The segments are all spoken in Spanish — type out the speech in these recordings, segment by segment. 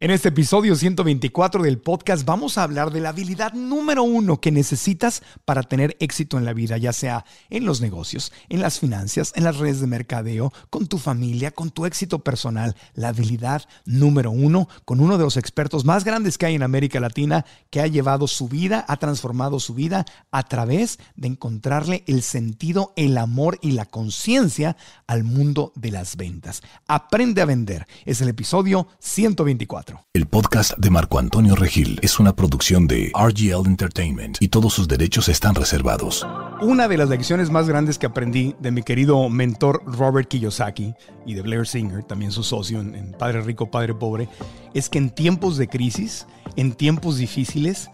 En este episodio 124 del podcast vamos a hablar de la habilidad número uno que necesitas para tener éxito en la vida, ya sea en los negocios, en las finanzas, en las redes de mercadeo, con tu familia, con tu éxito personal. La habilidad número uno con uno de los expertos más grandes que hay en América Latina, que ha llevado su vida, ha transformado su vida a través de encontrarle el sentido, el amor y la conciencia al mundo de las ventas. Aprende a vender. Es el episodio 124. El podcast de Marco Antonio Regil es una producción de RGL Entertainment y todos sus derechos están reservados. Una de las lecciones más grandes que aprendí de mi querido mentor Robert Kiyosaki y de Blair Singer, también su socio en, Padre Rico, Padre Pobre, es que en tiempos de crisis, en tiempos difíciles,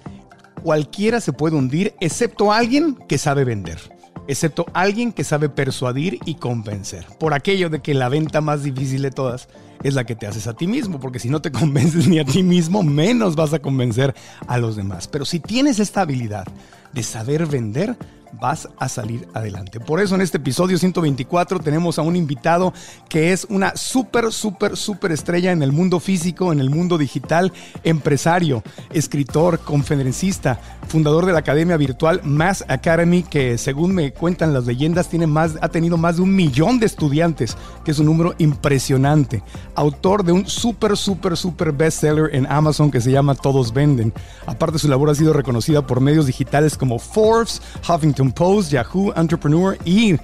cualquiera se puede hundir excepto alguien que sabe vender excepto alguien que sabe persuadir y convencer. Por aquello de que la venta más difícil de todas es la que te haces a ti mismo, porque si no te convences ni a ti mismo, menos vas a convencer a los demás. Pero si tienes esta habilidad de saber vender, vas a salir adelante. Por eso en este episodio 124 tenemos a un invitado que es una súper, súper, súper estrella en el mundo físico, en el mundo digital, empresario, escritor, conferencista, fundador de la academia virtual Mass Academy, que según me cuentan las leyendas tiene más, ha tenido más de un millón de estudiantes, que es un número impresionante. Autor de un súper, súper, súper bestseller en Amazon que se llama Todos Venden. Aparte su labor ha sido reconocida por medios digitales como Forbes, Huffington Post, Yahoo Entrepreneur y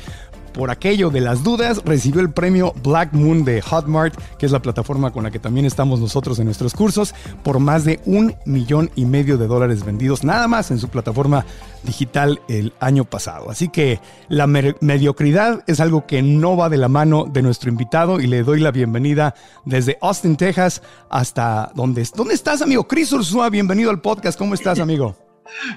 por aquello de las dudas, recibió el premio Black Moon de Hotmart, que es la plataforma con la que también estamos nosotros en nuestros cursos, por más de un millón y medio de dólares vendidos nada más en su plataforma digital el año pasado. Así que la mediocridad es algo que no va de la mano de nuestro invitado y le doy la bienvenida desde Austin, Texas, hasta donde... ¿Dónde estás, amigo? Chris Ursua, bienvenido al podcast. ¿Cómo estás, amigo?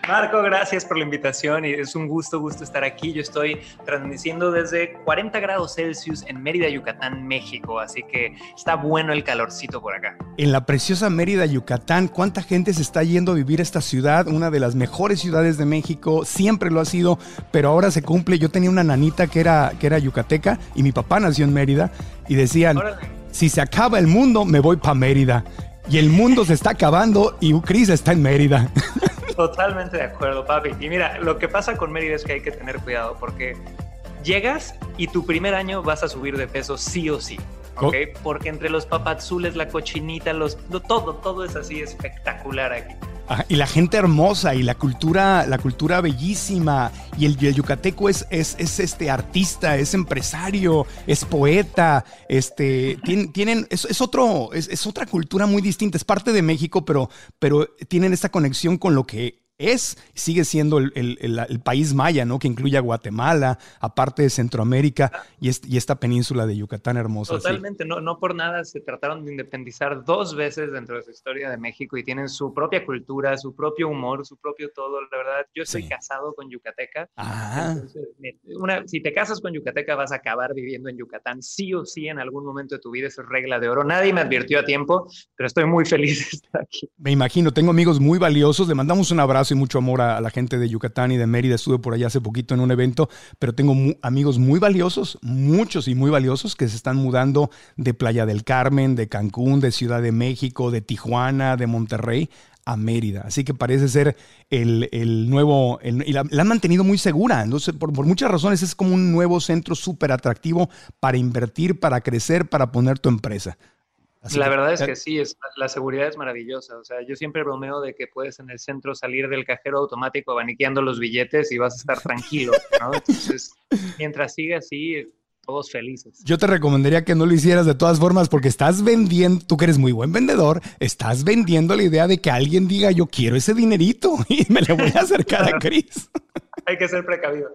Marco, gracias por la invitación y es un gusto, gusto estar aquí. Yo estoy transmitiendo desde 40 grados Celsius en Mérida, Yucatán, México, así que está bueno el calorcito por acá. En la preciosa Mérida, Yucatán, ¿cuánta gente se está yendo a vivir a esta ciudad? Una de las mejores ciudades de México, siempre lo ha sido, pero ahora se cumple. Yo tenía una nanita que era, que era yucateca y mi papá nació en Mérida y decían, si se acaba el mundo, me voy para Mérida. Y el mundo se está acabando y Cris está en Mérida. Totalmente de acuerdo, papi. Y mira, lo que pasa con Mérida es que hay que tener cuidado porque llegas y tu primer año vas a subir de peso sí o sí. ¿Ok? Porque entre los papazules, la cochinita, los, todo, todo es así espectacular aquí. y la gente hermosa y la cultura, la cultura bellísima. Y el, yucateco es, es, es, este artista, es empresario, es poeta. Este, tienen, es, es, otro, es, es, otra cultura muy distinta. Es parte de México, pero, pero tienen esta conexión con lo que es, sigue siendo el, país maya, ¿no? Que incluye a Guatemala, aparte de Centroamérica y, y esta península de Yucatán hermosa. Totalmente, no, no por nada se trataron de independizar dos veces dentro de su historia de México y tienen su propia cultura, su propio humor, su propio todo. La verdad, yo estoy casado con yucateca. Ah. una, si te casas con yucateca vas a acabar viviendo en Yucatán, sí o sí en algún momento de tu vida, es regla de oro. Nadie me advirtió a tiempo, pero estoy muy feliz de estar aquí. Me imagino, tengo amigos muy valiosos, le mandamos un abrazo y mucho amor a, la gente de Yucatán y de Mérida. Estuve por allá hace poquito en un evento, pero tengo amigos muy valiosos, muchos y muy valiosos, que se están mudando de Playa del Carmen, de Cancún, de Ciudad de México, de Tijuana, de Monterrey a Mérida. Así que parece ser el, nuevo, y la, han mantenido muy segura. Entonces, por, por muchas razones es como un nuevo centro súper atractivo para invertir, para crecer, para poner tu empresa. La verdad es que sí, es, la seguridad es maravillosa. O sea, yo siempre bromeo de que puedes en el centro salir del cajero automático abaniqueando los billetes y vas a estar tranquilo, ¿no? Entonces, mientras siga así, todos felices. Yo te recomendaría que no lo hicieras de todas formas porque estás vendiendo, tú que eres muy buen vendedor, estás vendiendo la idea de que alguien diga yo quiero ese dinerito y me le voy a acercar a Chris. Hay que ser precavido.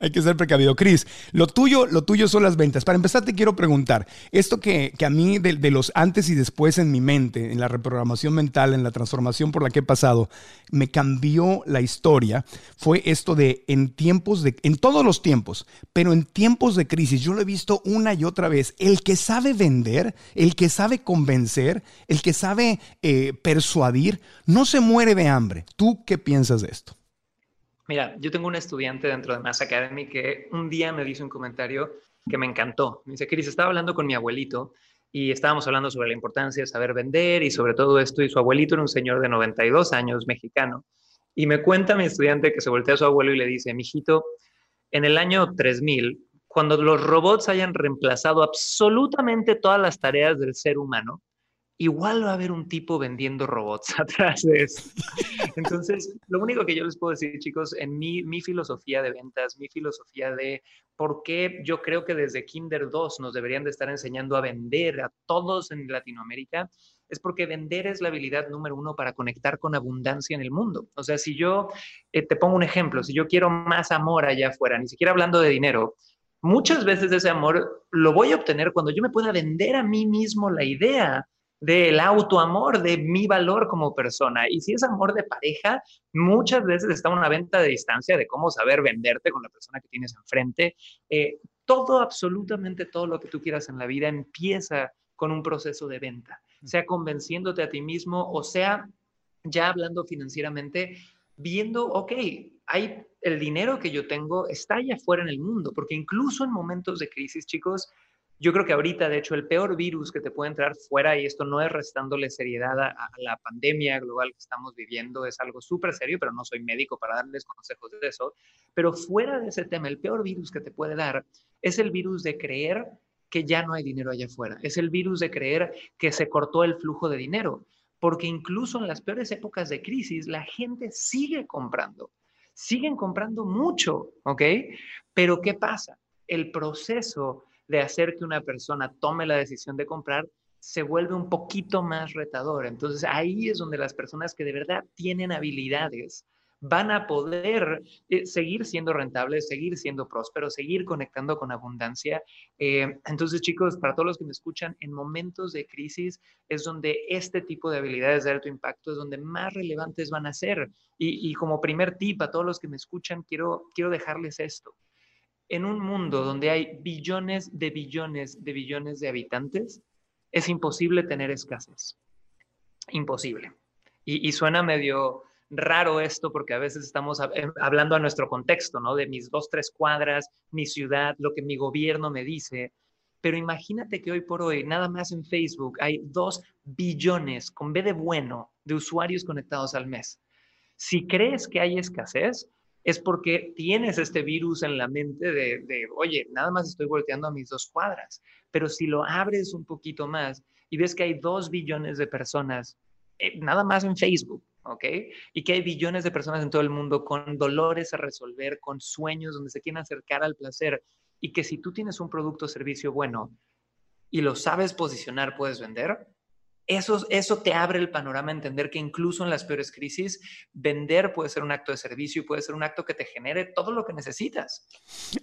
Hay que ser precavido. Cris, lo tuyo, lo tuyo son las ventas. Para empezar, te quiero preguntar, esto que, a mí de, los antes y después en mi mente, en la reprogramación mental, en la transformación por la que he pasado, me cambió la historia, fue esto de en tiempos de, en todos los tiempos, pero en tiempos de crisis, yo lo he visto una y otra vez, el que sabe vender, el que sabe convencer, el que sabe eh, persuadir, no se muere de hambre. ¿Tú qué piensas de esto? Mira, yo tengo un estudiante dentro de Mass Academy que un día me dice un comentario que me encantó. Me dice, Cris, estaba hablando con mi abuelito y estábamos hablando sobre la importancia de saber vender y sobre todo esto. Y su abuelito era un señor de 92 años, mexicano. Y me cuenta mi estudiante que se voltea a su abuelo y le dice, mijito, en el año 3000, cuando los robots hayan reemplazado absolutamente todas las tareas del ser humano, igual va a haber un tipo vendiendo robots atrás de eso. Entonces, lo único que yo les puedo decir, chicos, en mi, mi filosofía de ventas, mi filosofía de por qué yo creo que desde Kinder 2 nos deberían de estar enseñando a vender a todos en Latinoamérica, es porque vender es la habilidad número uno para conectar con abundancia en el mundo. O sea, si yo eh, te pongo un ejemplo, si yo quiero más amor allá afuera, ni siquiera hablando de dinero, muchas veces ese amor lo voy a obtener cuando yo me pueda vender a mí mismo la idea del autoamor, de mi valor como persona. Y si es amor de pareja, muchas veces está una venta de distancia de cómo saber venderte con la persona que tienes enfrente. Eh, todo, absolutamente todo lo que tú quieras en la vida empieza con un proceso de venta, sea convenciéndote a ti mismo o sea ya hablando financieramente, viendo, ok, hay el dinero que yo tengo está allá afuera en el mundo, porque incluso en momentos de crisis, chicos, yo creo que ahorita, de hecho, el peor virus que te puede entrar fuera, y esto no es restándole seriedad a, la pandemia global que estamos viviendo, es algo súper serio, pero no soy médico para darles consejos de eso, pero fuera de ese tema, el peor virus que te puede dar es el virus de creer que ya no hay dinero allá afuera, es el virus de creer que se cortó el flujo de dinero, porque incluso en las peores épocas de crisis, la gente sigue comprando, siguen comprando mucho, ¿ok? Pero ¿qué pasa? El proceso de hacer que una persona tome la decisión de comprar se vuelve un poquito más retador. Entonces ahí es donde las personas que de verdad tienen habilidades van a poder eh, seguir siendo rentables, seguir siendo prósperos, seguir conectando con abundancia. Eh, entonces, chicos, para todos los que me escuchan, en momentos de crisis es donde este tipo de habilidades de alto impacto es donde más relevantes van a ser. Y, y como primer tip a todos los que me escuchan, quiero, quiero dejarles esto en un mundo donde hay billones de billones de billones de habitantes, es imposible tener escasez. Imposible. Y, suena medio raro esto porque a veces estamos eh, hablando a nuestro contexto, ¿no? De mis dos, tres cuadras, mi ciudad, lo que mi gobierno me dice. Pero imagínate que hoy por hoy, nada más en Facebook, hay dos billones, con B de bueno, de usuarios conectados al mes. Si crees que hay escasez, es porque tienes este virus en la mente de, oye, nada más estoy volteando a mis dos cuadras, pero si lo abres un poquito más y ves que hay dos billones de personas, eh, nada más en Facebook, ¿ok? Y que hay billones de personas en todo el mundo con dolores a resolver, con sueños donde se quieren acercar al placer, y que si tú tienes un producto o servicio bueno y lo sabes posicionar, puedes vender, eso, eso te abre el panorama a entender que incluso en las peores crisis, vender puede ser un acto de servicio y puede ser un acto que te genere todo lo que necesitas.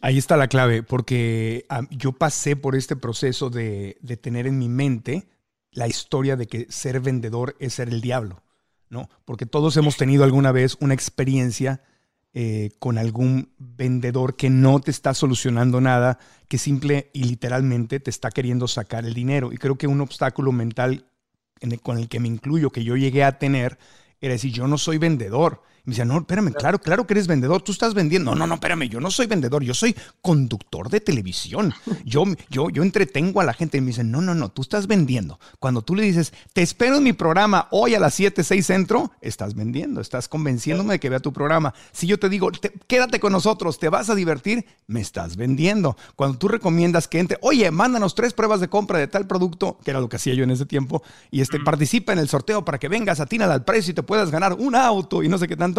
Ahí está la clave, porque yo pasé por este proceso de, tener en mi mente la historia de que ser vendedor es ser el diablo, ¿no? Porque todos hemos tenido alguna vez una experiencia eh, con algún vendedor que no te está solucionando nada, que simple y literalmente te está queriendo sacar el dinero. Y creo que un obstáculo mental con el que me incluyo, que yo llegué a tener, era decir, yo no soy vendedor. Me decía, no, espérame, claro, claro que eres vendedor, tú estás vendiendo. No, no, no, espérame, yo no soy vendedor, yo soy conductor de televisión. Yo, yo, yo entretengo a la gente y me dicen, no, no, no, tú estás vendiendo. Cuando tú le dices, te espero en mi programa hoy a las 7, 6 centro, estás vendiendo, estás convenciéndome de que vea tu programa. Si yo te digo, quédate con nosotros, te vas a divertir, me estás vendiendo. Cuando tú recomiendas que entre, oye, mándanos tres pruebas de compra de tal producto, que era lo que hacía yo en ese tiempo, y este, participa en el sorteo para que vengas, atina al precio y te puedas ganar un auto y no sé qué tanto.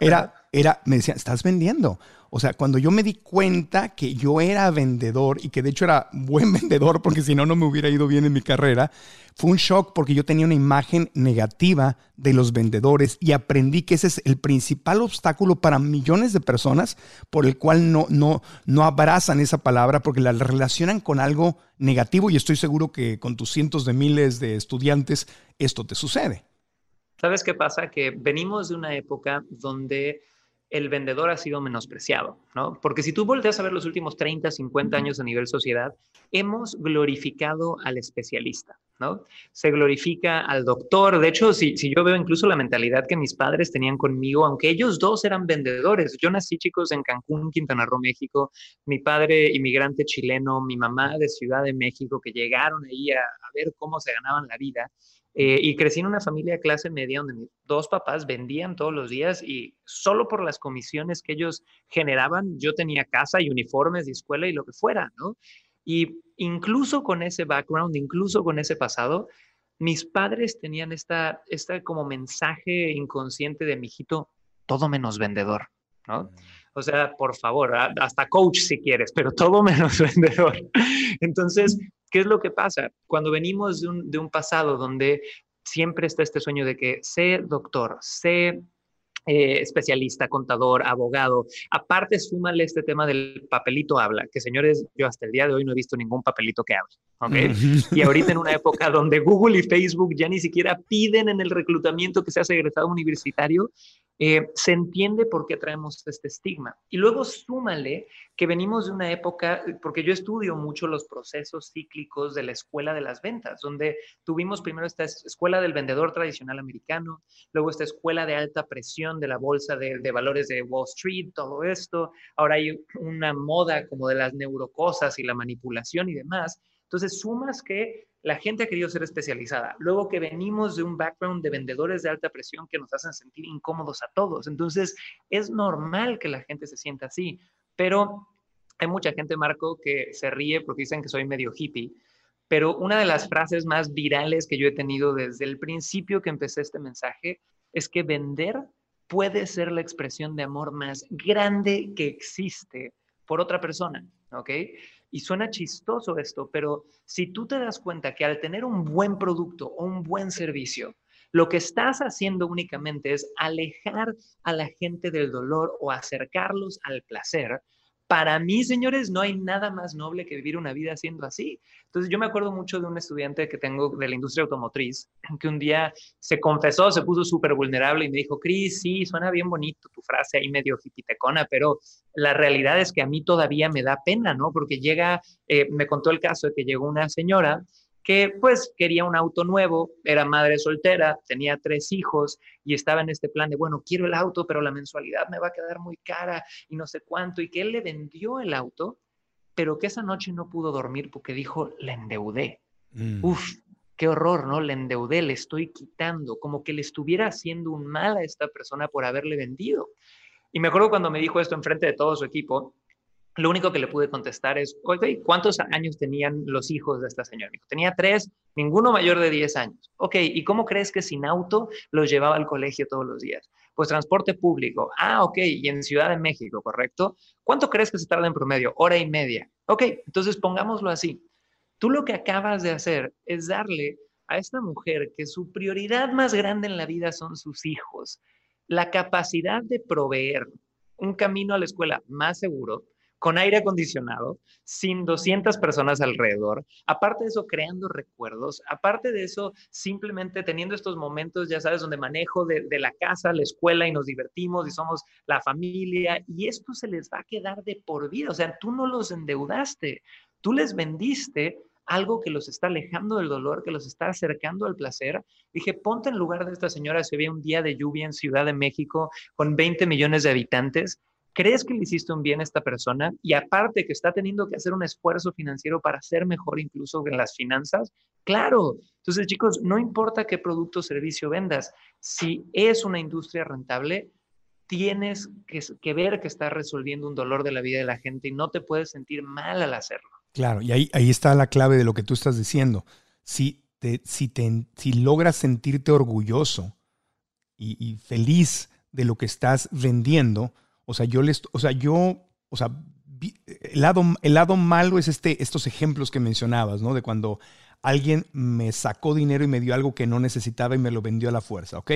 Era, era, me decía, estás vendiendo. O sea, cuando yo me di cuenta que yo era vendedor y que de hecho era buen vendedor porque si no, no me hubiera ido bien en mi carrera, fue un shock porque yo tenía una imagen negativa de los vendedores y aprendí que ese es el principal obstáculo para millones de personas por el cual no, no, no abrazan esa palabra porque la relacionan con algo negativo y estoy seguro que con tus cientos de miles de estudiantes esto te sucede. ¿Sabes qué pasa? Que venimos de una época donde el vendedor ha sido menospreciado, ¿no? Porque si tú volteas a ver los últimos 30, 50 años a nivel sociedad, hemos glorificado al especialista, ¿no? Se glorifica al doctor. De hecho, si, si yo veo incluso la mentalidad que mis padres tenían conmigo, aunque ellos dos eran vendedores, yo nací, chicos, en Cancún, Quintana Roo, México, mi padre inmigrante chileno, mi mamá de Ciudad de México, que llegaron ahí a, a ver cómo se ganaban la vida. Eh, y crecí en una familia de clase media donde mis dos papás vendían todos los días y solo por las comisiones que ellos generaban, yo tenía casa y uniformes de escuela y lo que fuera, ¿no? Y incluso con ese background, incluso con ese pasado, mis padres tenían esta, esta como mensaje inconsciente de mi hijito, todo menos vendedor, ¿no? O sea, por favor, hasta coach si quieres, pero todo menos vendedor. Entonces, ¿Qué es lo que pasa? Cuando venimos de un, pasado donde siempre está este sueño de que sé doctor, sé eh, especialista, contador, abogado. Aparte, súmale este tema del papelito habla, que señores, yo hasta el día de hoy no he visto ningún papelito que hable. ¿okay? Y ahorita en una época donde Google y Facebook ya ni siquiera piden en el reclutamiento que seas egresado universitario, eh, se entiende por qué traemos este estigma. Y luego súmale que venimos de una época, porque yo estudio mucho los procesos cíclicos de la escuela de las ventas, donde tuvimos primero esta escuela del vendedor tradicional americano, luego esta escuela de alta presión de la bolsa de, de valores de Wall Street, todo esto. Ahora hay una moda como de las neurocosas y la manipulación y demás. Entonces, sumas que la gente ha querido ser especializada. Luego que venimos de un background de vendedores de alta presión que nos hacen sentir incómodos a todos. Entonces, es normal que la gente se sienta así. Pero hay mucha gente, Marco, que se ríe porque dicen que soy medio hippie. Pero una de las frases más virales que yo he tenido desde el principio que empecé este mensaje es que vender puede ser la expresión de amor más grande que existe por otra persona, ¿ok? Y suena chistoso esto, pero si tú te das cuenta que al tener un buen producto o un buen servicio, lo que estás haciendo únicamente es alejar a la gente del dolor o acercarlos al placer, para mí, señores, no hay nada más noble que vivir una vida siendo así. Entonces, yo me acuerdo mucho de un estudiante que tengo de la industria automotriz, que un día se confesó, se puso súper vulnerable y me dijo, Cris, sí, suena bien bonito tu frase ahí medio hipitecona, pero la realidad es que a mí todavía me da pena, ¿no? Porque llega, eh, me contó el caso de que llegó una señora que pues quería un auto nuevo, era madre soltera, tenía tres hijos y estaba en este plan de, bueno, quiero el auto, pero la mensualidad me va a quedar muy cara y no sé cuánto, y que él le vendió el auto, pero que esa noche no pudo dormir porque dijo, le endeudé. Mm. Uf, qué horror, ¿no? Le endeudé, le estoy quitando, como que le estuviera haciendo un mal a esta persona por haberle vendido. Y me acuerdo cuando me dijo esto enfrente de todo su equipo, lo único que le pude contestar es, ¿cuántos años tenían los hijos de esta señora? tenía tres, ninguno mayor de 10 años. Ok, ¿y cómo crees que sin auto los llevaba al colegio todos los días? Pues transporte público. Ah, ok, y en Ciudad de México, ¿correcto? ¿Cuánto crees que se tarda en promedio? Hora y media. Ok, entonces pongámoslo así. Tú lo que acabas de hacer es darle a esta mujer que su prioridad más grande en la vida son sus hijos, la capacidad de proveer un camino a la escuela más seguro, con aire acondicionado, sin 200 personas alrededor, aparte de eso creando recuerdos, aparte de eso simplemente teniendo estos momentos, ya sabes, donde manejo de, la casa, la escuela y nos divertimos y somos la familia y esto se les va a quedar de por vida, o sea, tú no los endeudaste, tú les vendiste algo que los está alejando del dolor, que los está acercando al placer. Dije, ponte en lugar de esta señora si había un día de lluvia en Ciudad de México con 20 millones de habitantes. ¿Crees que le hiciste un bien a esta persona? Y aparte que está teniendo que hacer un esfuerzo financiero para ser mejor incluso en las finanzas. Claro. Entonces, chicos, no importa qué producto o servicio vendas, si es una industria rentable, tienes que, ver que estás resolviendo un dolor de la vida de la gente y no te puedes sentir mal al hacerlo. Claro, y ahí, ahí está la clave de lo que tú estás diciendo. Si, te, si, te, si logras sentirte orgulloso y, feliz de lo que estás vendiendo, o sea, yo les, o sea, yo, o sea, el lado, el lado malo es este, estos ejemplos que mencionabas, ¿no? De cuando alguien me sacó dinero y me dio algo que no necesitaba y me lo vendió a la fuerza, ¿ok?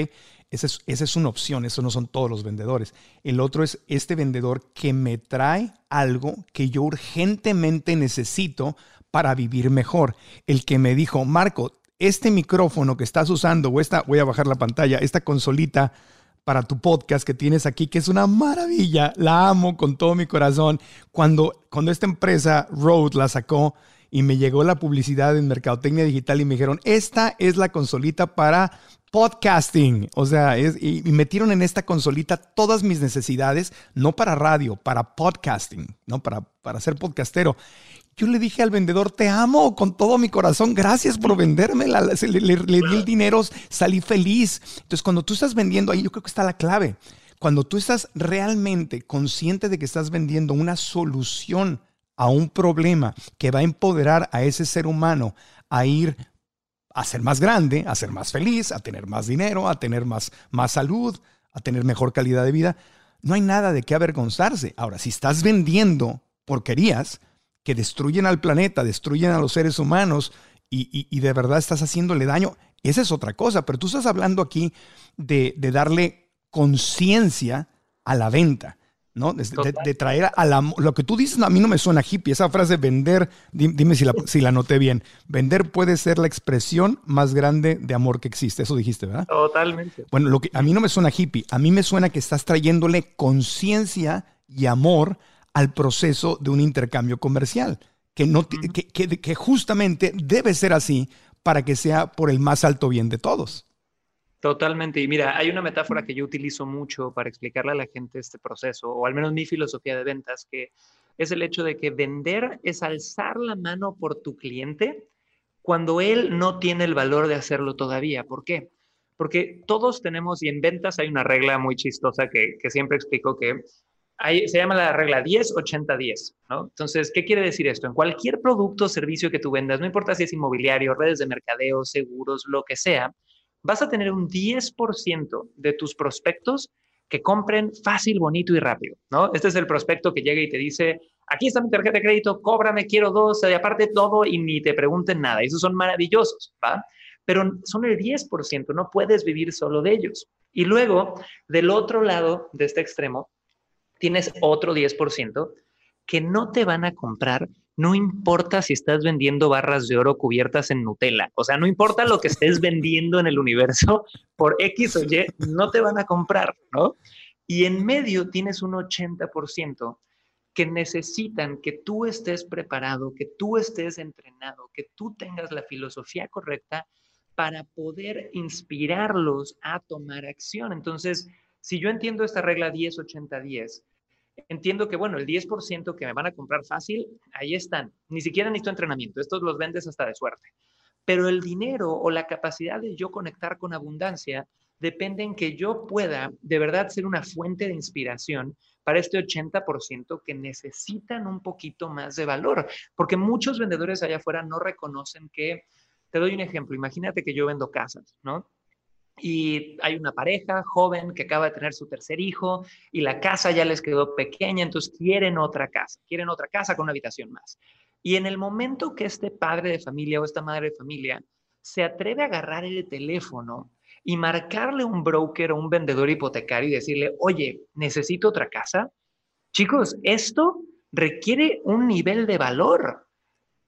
Esa es, esa es una opción, eso no son todos los vendedores. El otro es este vendedor que me trae algo que yo urgentemente necesito para vivir mejor. El que me dijo, Marco, este micrófono que estás usando, o esta, voy a bajar la pantalla, esta consolita para tu podcast que tienes aquí, que es una maravilla, la amo con todo mi corazón. Cuando, cuando esta empresa, Rode, la sacó, y me llegó la publicidad en Mercadotecnia Digital y me dijeron, esta es la consolita para podcasting. O sea, y, metieron en esta consolita todas mis necesidades, no para radio, para podcasting, no para, para ser podcastero. Yo le dije al vendedor, te amo con todo mi corazón, gracias por venderme, le, di el dinero, salí feliz. Entonces, cuando tú estás vendiendo ahí, yo creo que está la clave. Cuando tú estás realmente consciente de que estás vendiendo una solución a un problema que va a empoderar a ese ser humano a ir a ser más grande, a ser más feliz, a tener más dinero, a tener más, más salud, a tener mejor calidad de vida, no hay nada de qué avergonzarse. Ahora, si estás vendiendo porquerías que destruyen al planeta, destruyen a los seres humanos y, de verdad estás haciéndole daño, esa es otra cosa, pero tú estás hablando aquí de, de darle conciencia a la venta. ¿no? De, traer a la... Lo que tú dices a mí no me suena hippie. Esa frase vender, dime si la, si la noté bien. Vender puede ser la expresión más grande de amor que existe. Eso dijiste, ¿verdad? Totalmente. Bueno, lo que a mí no me suena hippie. A mí me suena que estás trayéndole conciencia y amor al proceso de un intercambio comercial. Que, no, que, que justamente debe ser así para que sea por el más alto bien de todos. Totalmente. Y mira, hay una metáfora que yo utilizo mucho para explicarle a la gente este proceso, o al menos mi filosofía de ventas, que es el hecho de que vender es alzar la mano por tu cliente cuando él no tiene el valor de hacerlo todavía. ¿Por qué? Porque todos tenemos, y en ventas hay una regla muy chistosa que, siempre explico que se llama la regla 10-80-10, ¿no? Entonces, ¿qué quiere decir esto? En cualquier producto o servicio que tú vendas, no importa si es inmobiliario, redes de mercadeo, seguros, lo que sea, vas a tener un 10% de tus prospectos que compren fácil, bonito y rápido, ¿no? Este es el prospecto que llega y te dice, aquí está mi tarjeta de crédito, cóbrame, quiero dos, y aparte todo, y ni te pregunten nada. Esos son maravillosos, ¿va? Pero son el 10%, no puedes vivir solo de ellos. Y luego, del otro lado de este extremo, tienes otro 10% que no te van a comprar no importa si estás vendiendo barras de oro cubiertas en Nutella, o sea, no importa lo que estés vendiendo en el universo, por X o Y, no te van a comprar, ¿no? Y en medio tienes un 80% que necesitan que tú estés preparado, que tú estés entrenado, que tú tengas la filosofía correcta para poder inspirarlos a tomar acción. Entonces, si yo entiendo esta regla 10-80-10, entiendo que, bueno, el 10% que me van a comprar fácil, ahí están. Ni siquiera necesito entrenamiento. Estos los vendes hasta de suerte. Pero el dinero o la capacidad de yo conectar con abundancia depende en que yo pueda de verdad ser una fuente de inspiración para este 80% que necesitan un poquito más de valor. Porque muchos vendedores allá afuera no reconocen que, te doy un ejemplo, imagínate que yo vendo casas, ¿no? Y hay una pareja joven que acaba de tener su tercer hijo y la casa ya les quedó pequeña, entonces quieren otra casa, quieren otra casa con una habitación más. Y en el momento que este padre de familia o esta madre de familia se atreve a agarrar el teléfono y marcarle un broker o un vendedor hipotecario y decirle, oye, necesito otra casa, chicos, esto requiere un nivel de valor.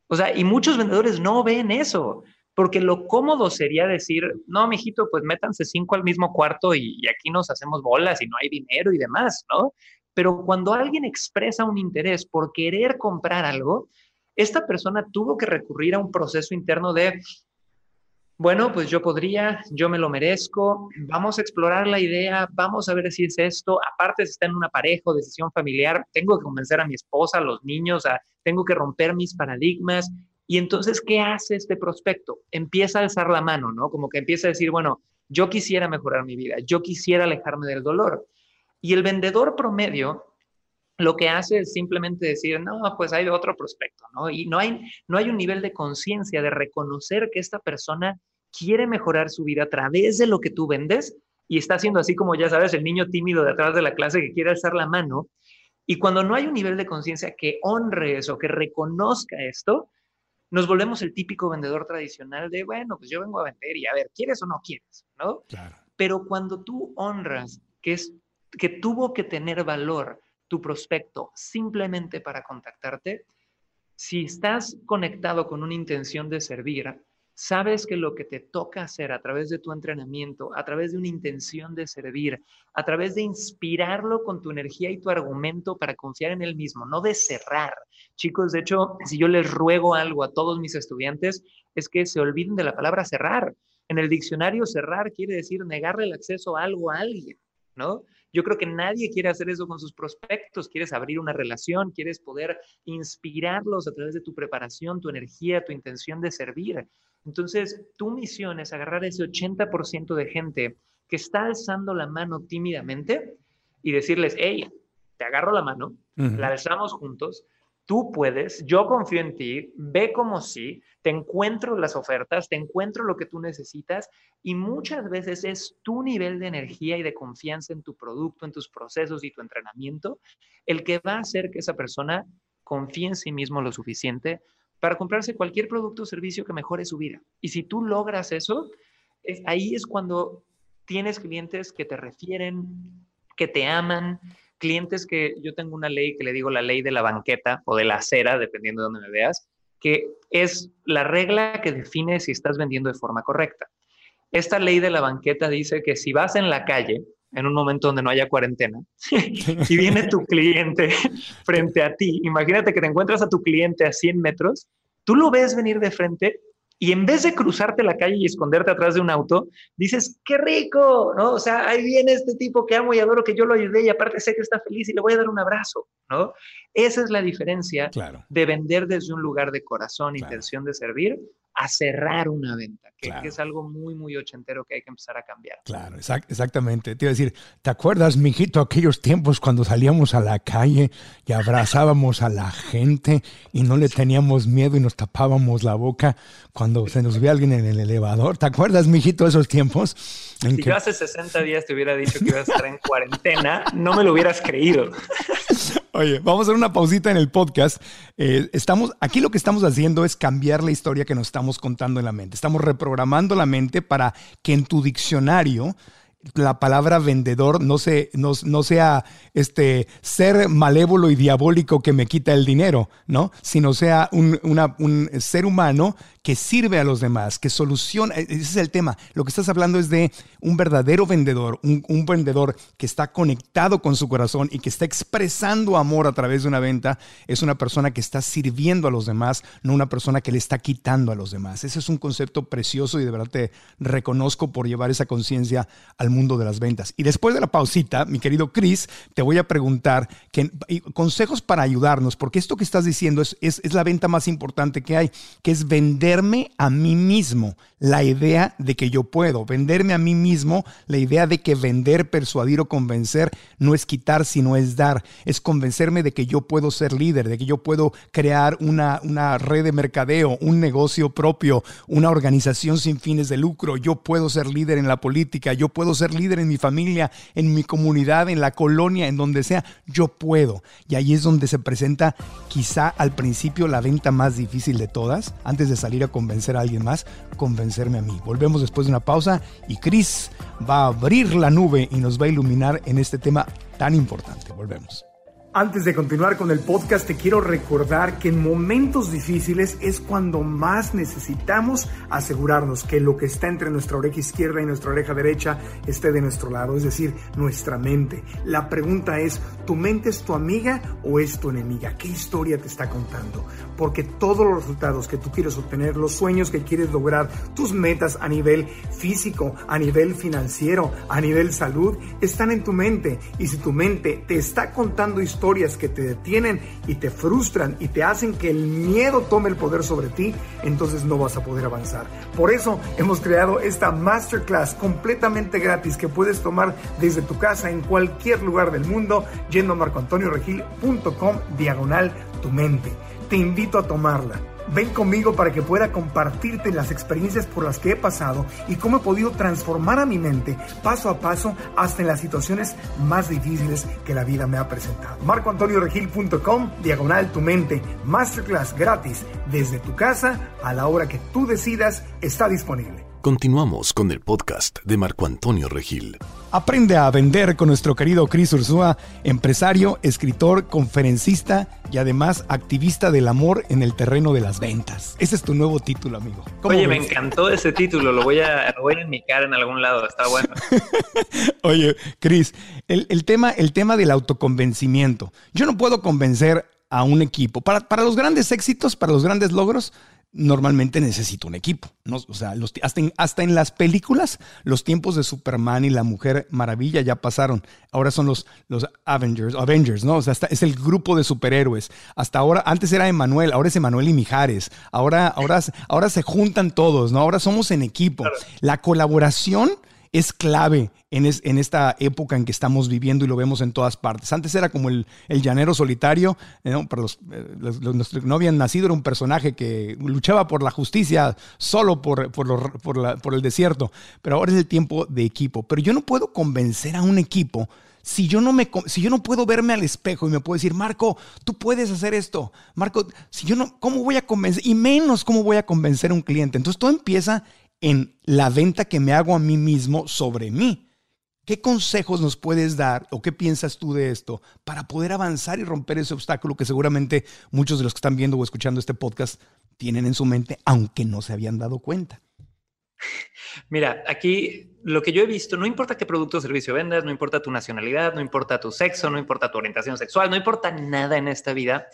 O sea, y muchos vendedores no ven eso. Porque lo cómodo sería decir, no, mijito, pues métanse cinco al mismo cuarto y, aquí nos hacemos bolas y no hay dinero y demás, ¿no? Pero cuando alguien expresa un interés por querer comprar algo, esta persona tuvo que recurrir a un proceso interno de, bueno, pues yo podría, yo me lo merezco, vamos a explorar la idea, vamos a ver si es esto, aparte si está en una pareja o decisión familiar, tengo que convencer a mi esposa, a los niños, a, tengo que romper mis paradigmas. Y entonces, ¿qué hace este prospecto? Empieza a alzar la mano, ¿no? Como que empieza a decir, bueno, yo quisiera mejorar mi vida, yo quisiera alejarme del dolor. Y el vendedor promedio lo que hace es simplemente decir, no, pues hay otro prospecto, ¿no? Y no hay, no hay un nivel de conciencia de reconocer que esta persona quiere mejorar su vida a través de lo que tú vendes y está haciendo así como ya sabes, el niño tímido de atrás de la clase que quiere alzar la mano. Y cuando no hay un nivel de conciencia que honre eso, que reconozca esto, nos volvemos el típico vendedor tradicional de, bueno, pues yo vengo a vender y a ver, ¿quieres o no quieres? ¿No? Claro. Pero cuando tú honras que, es, que tuvo que tener valor tu prospecto simplemente para contactarte, si estás conectado con una intención de servir, sabes que lo que te toca hacer a través de tu entrenamiento, a través de una intención de servir, a través de inspirarlo con tu energía y tu argumento para confiar en él mismo, no de cerrar. Chicos, de hecho, si yo les ruego algo a todos mis estudiantes, es que se olviden de la palabra cerrar. En el diccionario, cerrar quiere decir negarle el acceso a algo a alguien, ¿no? Yo creo que nadie quiere hacer eso con sus prospectos, quieres abrir una relación, quieres poder inspirarlos a través de tu preparación, tu energía, tu intención de servir. Entonces, tu misión es agarrar ese 80% de gente que está alzando la mano tímidamente y decirles, hey, te agarro la mano, la alzamos juntos, Tú puedes, yo confío en ti, ve como sí, te encuentro las ofertas, te encuentro lo que tú necesitas y muchas veces es tu nivel de energía y de confianza en tu producto, en tus procesos y tu entrenamiento el que va a hacer que esa persona confíe en sí mismo lo suficiente para comprarse cualquier producto o servicio que mejore su vida. Y si tú logras eso, ahí es cuando tienes clientes que te refieren, que te aman, clientes que yo tengo una ley que le digo la ley de la banqueta o de la acera, dependiendo de dónde me veas, que es la regla que define si estás vendiendo de forma correcta. Esta ley de la banqueta dice que si vas en la calle en un momento donde no haya cuarentena y viene tu cliente frente a ti, imagínate que te encuentras a tu cliente a 100 metros, tú lo ves venir de frente y en vez de cruzarte la calle y esconderte atrás de un auto, dices, qué rico, ¿no? O sea, ahí viene este tipo que amo y adoro, que yo lo ayudé y aparte sé que está feliz y le voy a dar un abrazo, ¿no? Esa es la diferencia de vender desde un lugar de corazón, intención de servir, a cerrar una venta, que, es algo muy, muy ochentero que hay que empezar a cambiar. Claro, exactamente. Te iba a decir, ¿te acuerdas, mijito, aquellos tiempos cuando salíamos a la calle y abrazábamos a la gente y no le teníamos miedo y nos tapábamos la boca cuando se nos ve alguien en el elevador? ¿Te acuerdas, mijito, esos tiempos? si yo hace 60 días te hubiera dicho que ibas a estar en cuarentena, no me lo hubieras creído. Oye, vamos a hacer una pausita en el podcast. Eh, estamos, aquí lo que estamos haciendo es cambiar la historia que nos estamos contando en la mente. Estamos reprogramando la mente para que en tu diccionario la palabra vendedor no, se, no, sea este ser malévolo y diabólico que me quita el dinero, ¿no? Sino sea un, un ser humano que sirve a los demás, que soluciona. E-, ese es el tema. Lo que estás hablando es de un verdadero vendedor, un, vendedor que está conectado con su corazón y que está expresando amor a través de una venta. Es una persona que está sirviendo a los demás, no una persona que le está quitando a los demás. Ese es un concepto precioso y de verdad te reconozco por llevar esa conciencia al mundo de las ventas. Y después de la pausita, mi querido Chris, te voy a preguntar que, consejos para ayudarnos, porque esto que estás diciendo es, es la venta más importante que hay, que es vender a mí mismo la idea de que yo puedo, venderme a mí mismo la idea de que vender, persuadir o convencer no es quitar, sino es dar, es convencerme de que yo puedo ser líder, de que yo puedo crear una, una red de mercadeo, un negocio propio, una organización sin fines de lucro, yo puedo ser líder en la política, yo puedo ser líder en mi familia, en mi comunidad, en la colonia, en donde sea, yo puedo. Y ahí es donde se presenta quizá al principio la venta más difícil de todas, antes de salir a convencer a alguien más, a mí. Volvemos después de una pausa y Chris va a abrir la nube y nos va a iluminar en este tema tan importante. Volvemos. Antes de continuar con el podcast, te quiero recordar que en momentos difíciles es cuando más necesitamos asegurarnos que lo que está entre nuestra oreja izquierda y nuestra oreja derecha esté de nuestro lado, es decir, nuestra mente. La pregunta es, ¿tu mente es tu amiga o es tu enemiga? ¿Qué historia te está contando? Porque todos los resultados que tú quieres obtener, los sueños que quieres lograr, tus metas a nivel físico, a nivel financiero, a nivel salud, están en tu mente. Y si tu mente te está contando historias, historias que te detienen y te frustran y te hacen que el miedo tome el poder sobre ti, entonces no vas a poder avanzar. Por eso hemos creado esta masterclass completamente gratis que puedes tomar desde tu casa en cualquier lugar del mundo yendo a marcoantonioregil.com diagonal tu mente. Te invito a tomarla Ven conmigo para que pueda compartirte las experiencias por las que he pasado y cómo he podido transformar a mi mente paso a paso hasta en las situaciones más difíciles que la vida me ha presentado. MarcoAntonioRegil.com, diagonal tu mente, masterclass gratis desde tu casa a la hora que tú decidas está disponible. Continuamos con el podcast de Marco Antonio Regil. Aprende a vender con nuestro querido Chris Ursúa, empresario, escritor, conferencista y además activista del amor en el terreno de las ventas. Ese es tu nuevo título, amigo. Oye, me encantó ese título, lo voy a, lo voy a enmicar en algún lado, está bueno. Oye, Chris, el, el, tema, el tema del autoconvencimiento. Yo no puedo convencer a un equipo. Para, para los grandes éxitos, para los grandes logros, normalmente necesito un equipo. ¿no? O sea, los, hasta, en, hasta, en, las películas, los tiempos de Superman y la Mujer Maravilla ya pasaron. Ahora son los, los Avengers, Avengers, ¿no? O sea, es el grupo de superhéroes. Hasta ahora, antes era Emanuel, ahora es Emanuel y Mijares. Ahora, ahora, ahora se juntan todos, ¿no? Ahora somos en equipo. La colaboración es clave en, en, esta época en que estamos viviendo y lo vemos en todas partes. Antes era como el, el llanero solitario, ¿no? Para los, eh, los, los, no habían nacido, era un personaje que luchaba por la justicia solo por, por, por, la, por el desierto, pero ahora es el tiempo de equipo. Pero yo no puedo convencer a un equipo si yo no me si yo no puedo verme al espejo y me puedo decir, "Marco, tú puedes hacer esto." Marco, si yo no cómo voy a convencer y menos cómo voy a convencer a un cliente. Entonces todo empieza en la venta que me hago a mí mismo sobre mí. ¿Qué consejos nos puedes dar o qué piensas tú de esto para poder avanzar y romper ese obstáculo que seguramente muchos de los que están viendo o escuchando este podcast tienen en su mente, aunque no se habían dado cuenta? Mira, aquí lo que yo he visto, no importa qué producto o servicio vendas, no importa tu nacionalidad, no importa tu sexo, no importa tu orientación sexual, no importa nada en esta vida,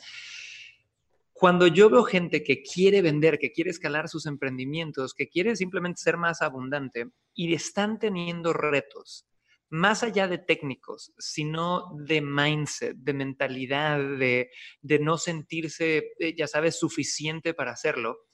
cuando yo veo gente que quiere vender, que quiere escalar sus emprendimientos, que quiere simplemente ser más abundante y están teniendo retos, más allá de técnicos, sino de mindset, de mentalidad, de, de no sentirse, eh, ya sabes, suficiente para hacerlo,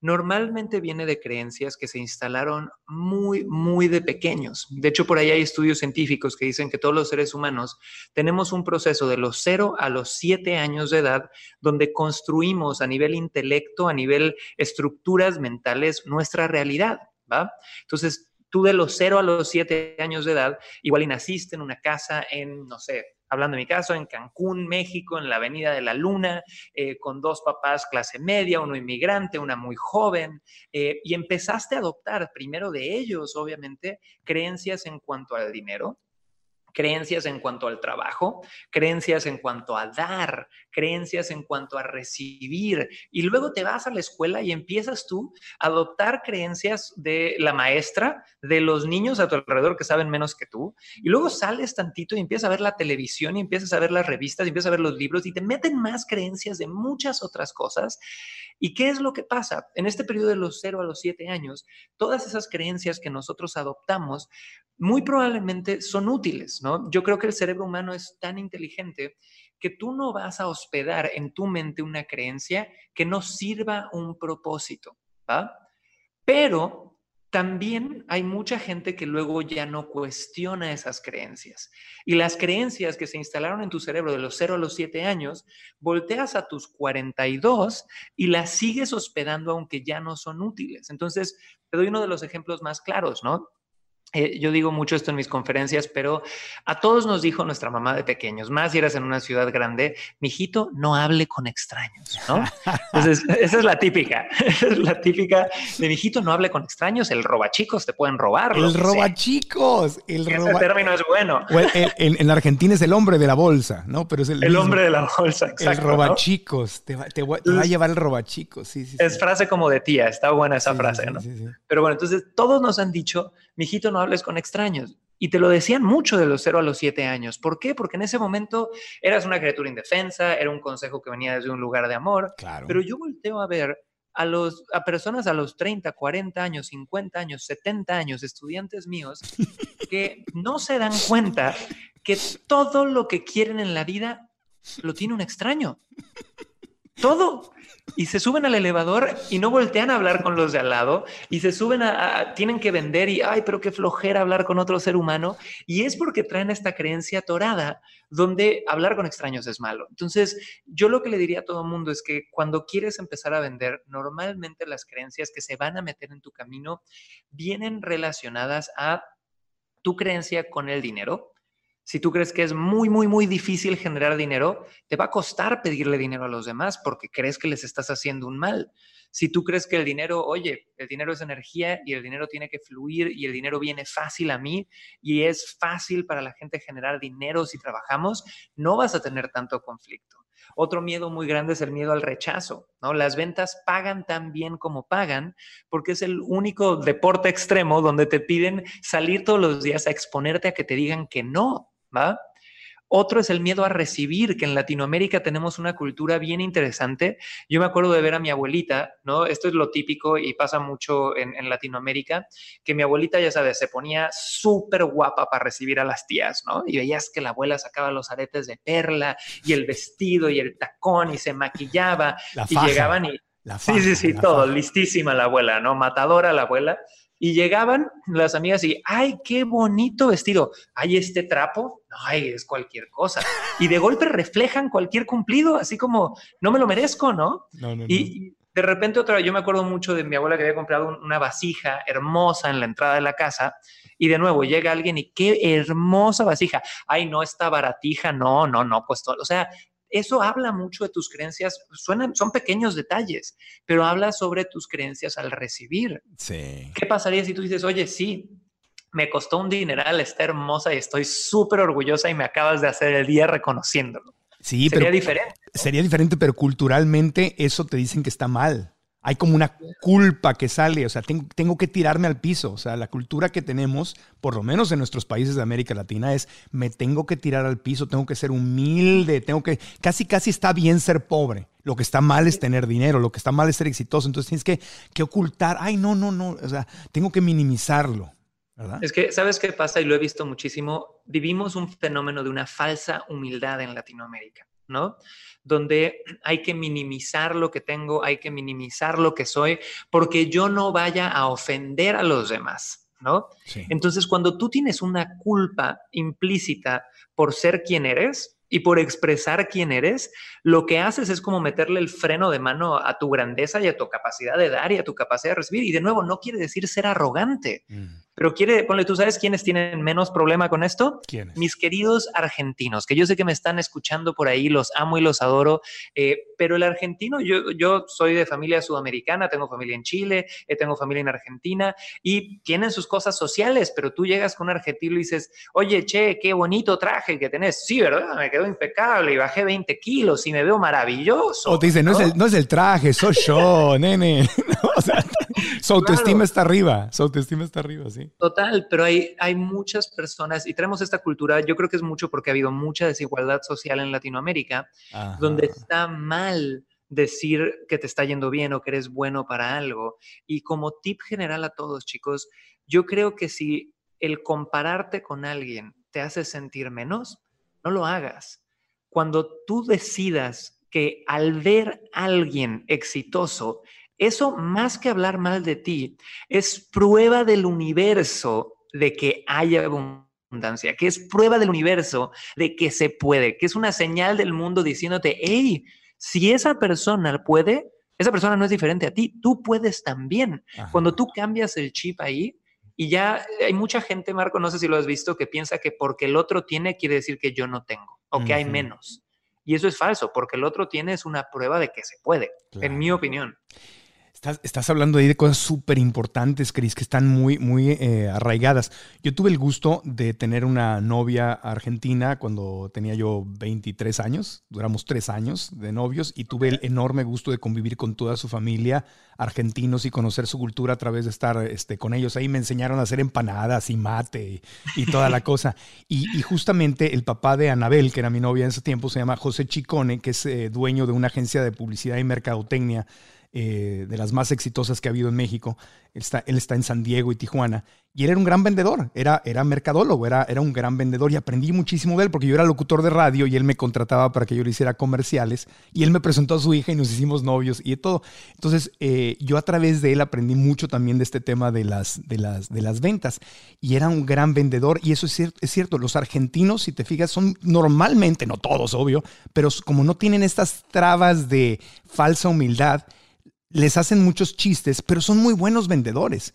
normalmente viene de creencias que se instalaron muy, muy de pequeños. De hecho, por ahí hay estudios científicos que dicen que todos los seres humanos tenemos un proceso de los 0 a los 7 años de edad donde construimos a nivel intelecto, a nivel estructuras mentales, nuestra realidad, ¿va? Entonces, tú de los 0 a los 7 años de edad, igual y naciste en una casa en, no sé, hablando de mi caso, en Cancún, México, en la Avenida de la Luna, eh, con dos papás clase media, uno inmigrante, una muy joven, eh, y empezaste a adoptar primero de ellos, obviamente, creencias en cuanto al dinero, creencias en cuanto al trabajo, creencias en cuanto a dar, creencias en cuanto a recibir. Y luego te vas a la escuela y empiezas tú a adoptar creencias de la maestra, de los niños a tu alrededor que saben menos que tú. Y luego sales tantito y empiezas a ver la televisión y empiezas a ver las revistas y empiezas a ver los libros y te meten más creencias de muchas otras cosas. ¿Y qué es lo que pasa? En este periodo de los 0 a los 7 años, todas esas creencias que nosotros adoptamos muy probablemente son útiles, ¿no? Yo creo que el cerebro humano es tan inteligente que tú no vas a hospedar en tu mente una creencia que no sirva un propósito, ¿va? Pero también hay mucha gente que luego ya no cuestiona esas creencias. Y las creencias que se instalaron en tu cerebro de los 0 a los 7 años, volteas a tus 42 y las sigues hospedando aunque ya no son útiles. Entonces, te doy uno de los ejemplos más claros, ¿no? Eh, yo digo mucho esto en mis conferencias, pero a todos nos dijo nuestra mamá de pequeños, más si eras en una ciudad grande, mijito, no hable con extraños, ¿no? Entonces, esa es la típica, esa es la típica de mijito, no hable con extraños, el robachicos te pueden robar. El robachicos, el Ese término es bueno. en, Argentina es el hombre de la bolsa, ¿no? Pero es el, el hombre de la bolsa, exacto. El robachicos, te, va, te, va, a llevar el robachicos, sí, sí. Es frase como de tía, está buena esa frase, ¿no? Pero bueno, entonces todos nos han dicho, mijito, no hables con extraños. Y te lo decían mucho de los 0 a los 7 años. ¿Por qué? Porque en ese momento eras una criatura indefensa, era un consejo que venía desde un lugar de amor. Pero yo volteo a ver a, los, a personas a los 30, 40 años, 50 años, 70 años, estudiantes míos, que no se dan cuenta que todo lo que quieren en la vida lo tiene un extraño. Todo y se suben al elevador y no voltean a hablar con los de al lado y se suben a, tienen que vender y, ay, pero qué flojera hablar con otro ser humano. Y es porque traen esta creencia torada donde hablar con extraños es malo. Entonces, yo lo que le diría a todo el mundo es que cuando quieres empezar a vender, normalmente las creencias que se van a meter en tu camino vienen relacionadas a tu creencia con el dinero, si tú crees que es muy, muy, muy difícil generar dinero, te va a costar pedirle dinero a los demás porque crees que les estás haciendo un mal. Si tú crees que el dinero, oye, el dinero es energía y el dinero tiene que fluir y el dinero viene fácil a mí y es fácil para la gente generar dinero si trabajamos, no vas a tener tanto conflicto. Otro miedo muy grande es el miedo al rechazo, ¿no? Las ventas pagan tan bien como pagan porque es el único deporte extremo donde te piden salir todos los días a exponerte a que te digan que no. ¿Va? Otro es el miedo a recibir, que en Latinoamérica tenemos una cultura bien interesante. Yo me acuerdo de ver a mi abuelita, ¿no? Esto es lo típico y pasa mucho en, Latinoamérica, que mi abuelita, ya sabes, se ponía súper guapa para recibir a las tías, ¿no? Y veías que la abuela sacaba los aretes de perla y el vestido y el tacón y se maquillaba y llegaban y... sí, sí, sí, todo, listísima la abuela, ¿no? Matadora la abuela. Y llegaban las amigas y, ay, qué bonito vestido. Ay, este trapo, ay, es cualquier cosa. Y de golpe reflejan cualquier cumplido, así como, no me lo merezco, ¿no? no, no y, de repente otra, yo me acuerdo mucho de mi abuela que había comprado una vasija hermosa en la entrada de la casa. Y de nuevo llega alguien y qué hermosa vasija. Ay, no, está baratija. No, no, no, pues todo. O sea, eso habla mucho de tus creencias, suenan, son pequeños detalles, pero habla sobre tus creencias al recibir. Sí. ¿Qué pasaría si tú dices, oye, sí, me costó un dineral, está hermosa y estoy súper orgullosa y me acabas de hacer el día reconociéndolo? Sí, sería diferente. Sería diferente, pero culturalmente eso te dicen que está mal hay como una culpa que sale, o sea, tengo, que tirarme al piso, o sea, la cultura que tenemos, por lo menos en nuestros países de América Latina, es me tengo que tirar al piso, tengo que ser humilde, tengo que, casi, casi está bien ser pobre, lo que está mal es tener dinero, lo que está mal es ser exitoso, entonces tienes que, que ocultar, ay, no, no, no, o sea, tengo que minimizarlo. ¿verdad? Es que, ¿sabes qué pasa? Y lo he visto muchísimo. Vivimos un fenómeno de una falsa humildad en Latinoamérica. ¿No? Donde hay que minimizar lo que tengo, hay que minimizar lo que soy, porque yo no vaya a ofender a los demás, ¿no? Entonces, cuando tú tienes una culpa implícita por ser quien eres, y por expresar quién eres, lo que haces es como meterle el freno de mano a tu grandeza y a tu capacidad de dar y a tu capacidad de recibir. Y de nuevo, no quiere decir ser arrogante, mm. pero quiere, ponle, ¿tú sabes quiénes tienen menos problema con esto? ¿Quiénes? Mis queridos argentinos, que yo sé que me están escuchando por ahí, los amo y los adoro, eh, pero el argentino, yo, yo soy de familia sudamericana, tengo familia en Chile, eh, tengo familia en Argentina y tienen sus cosas sociales, pero tú llegas con un argentino y dices, oye, che, qué bonito traje que tenés. Sí, ¿verdad? Me quedó impecable y bajé 20 kilos y me veo maravilloso. O te dicen, no, es, el, no es el traje, soy yo, nene. o sea, su autoestima está arriba, su autoestima está arriba, sí. Total, pero hay, hay muchas personas y tenemos esta cultura, yo creo que es mucho porque ha habido mucha desigualdad social en Latinoamérica, donde está mal decir que te está yendo bien o que eres bueno para algo. Y como tip general a todos, chicos, yo creo que si el compararte con alguien te hace sentir menos, no lo hagas. Cuando tú decidas que al ver a alguien exitoso, eso más que hablar mal de ti, es prueba del universo de que haya abundancia, que es prueba del universo de que se puede, que es una señal del mundo diciéndote, hey, si esa persona puede, esa persona no es diferente a ti, tú puedes también. Cuando tú cambias el chip ahí, Y ya hay mucha gente, Marco, no sé si lo has visto, que piensa que porque el otro tiene quiere decir que yo no tengo o que hay menos. Y eso es falso, porque el otro tiene es una prueba de que se puede, en mi opinión. Estás, hablando ahí de cosas súper importantes, Cris, que están muy, muy eh, arraigadas. Yo tuve el gusto de tener una novia argentina cuando tenía yo 23 años. Duramos tres años de novios y tuve el enorme gusto de convivir con toda su familia, argentinos, y conocer su cultura a través de estar este, con ellos. Ahí me enseñaron a hacer empanadas y mate y, toda la cosa. Y, justamente el papá de Anabel, que era mi novia en ese tiempo, se llama José Chicone, que es eh, dueño de una agencia de publicidad y mercadotecnia eh, de las más exitosas que ha habido en México. Él está, él está en San Diego y Tijuana. Y él era un gran vendedor, era, era mercadólogo, era, era un gran vendedor y aprendí muchísimo de él porque yo era locutor de radio y él me contrataba para que yo le hiciera comerciales y él me presentó a su hija y nos hicimos novios y todo. Entonces eh, yo a través de él aprendí mucho también de este tema de las, de, las, de las ventas y era un gran vendedor y eso es cierto, es cierto, los argentinos, si te fijas, son normalmente, no todos, obvio, pero como no tienen estas trabas de falsa humildad, les hacen muchos chistes, pero son muy buenos vendedores.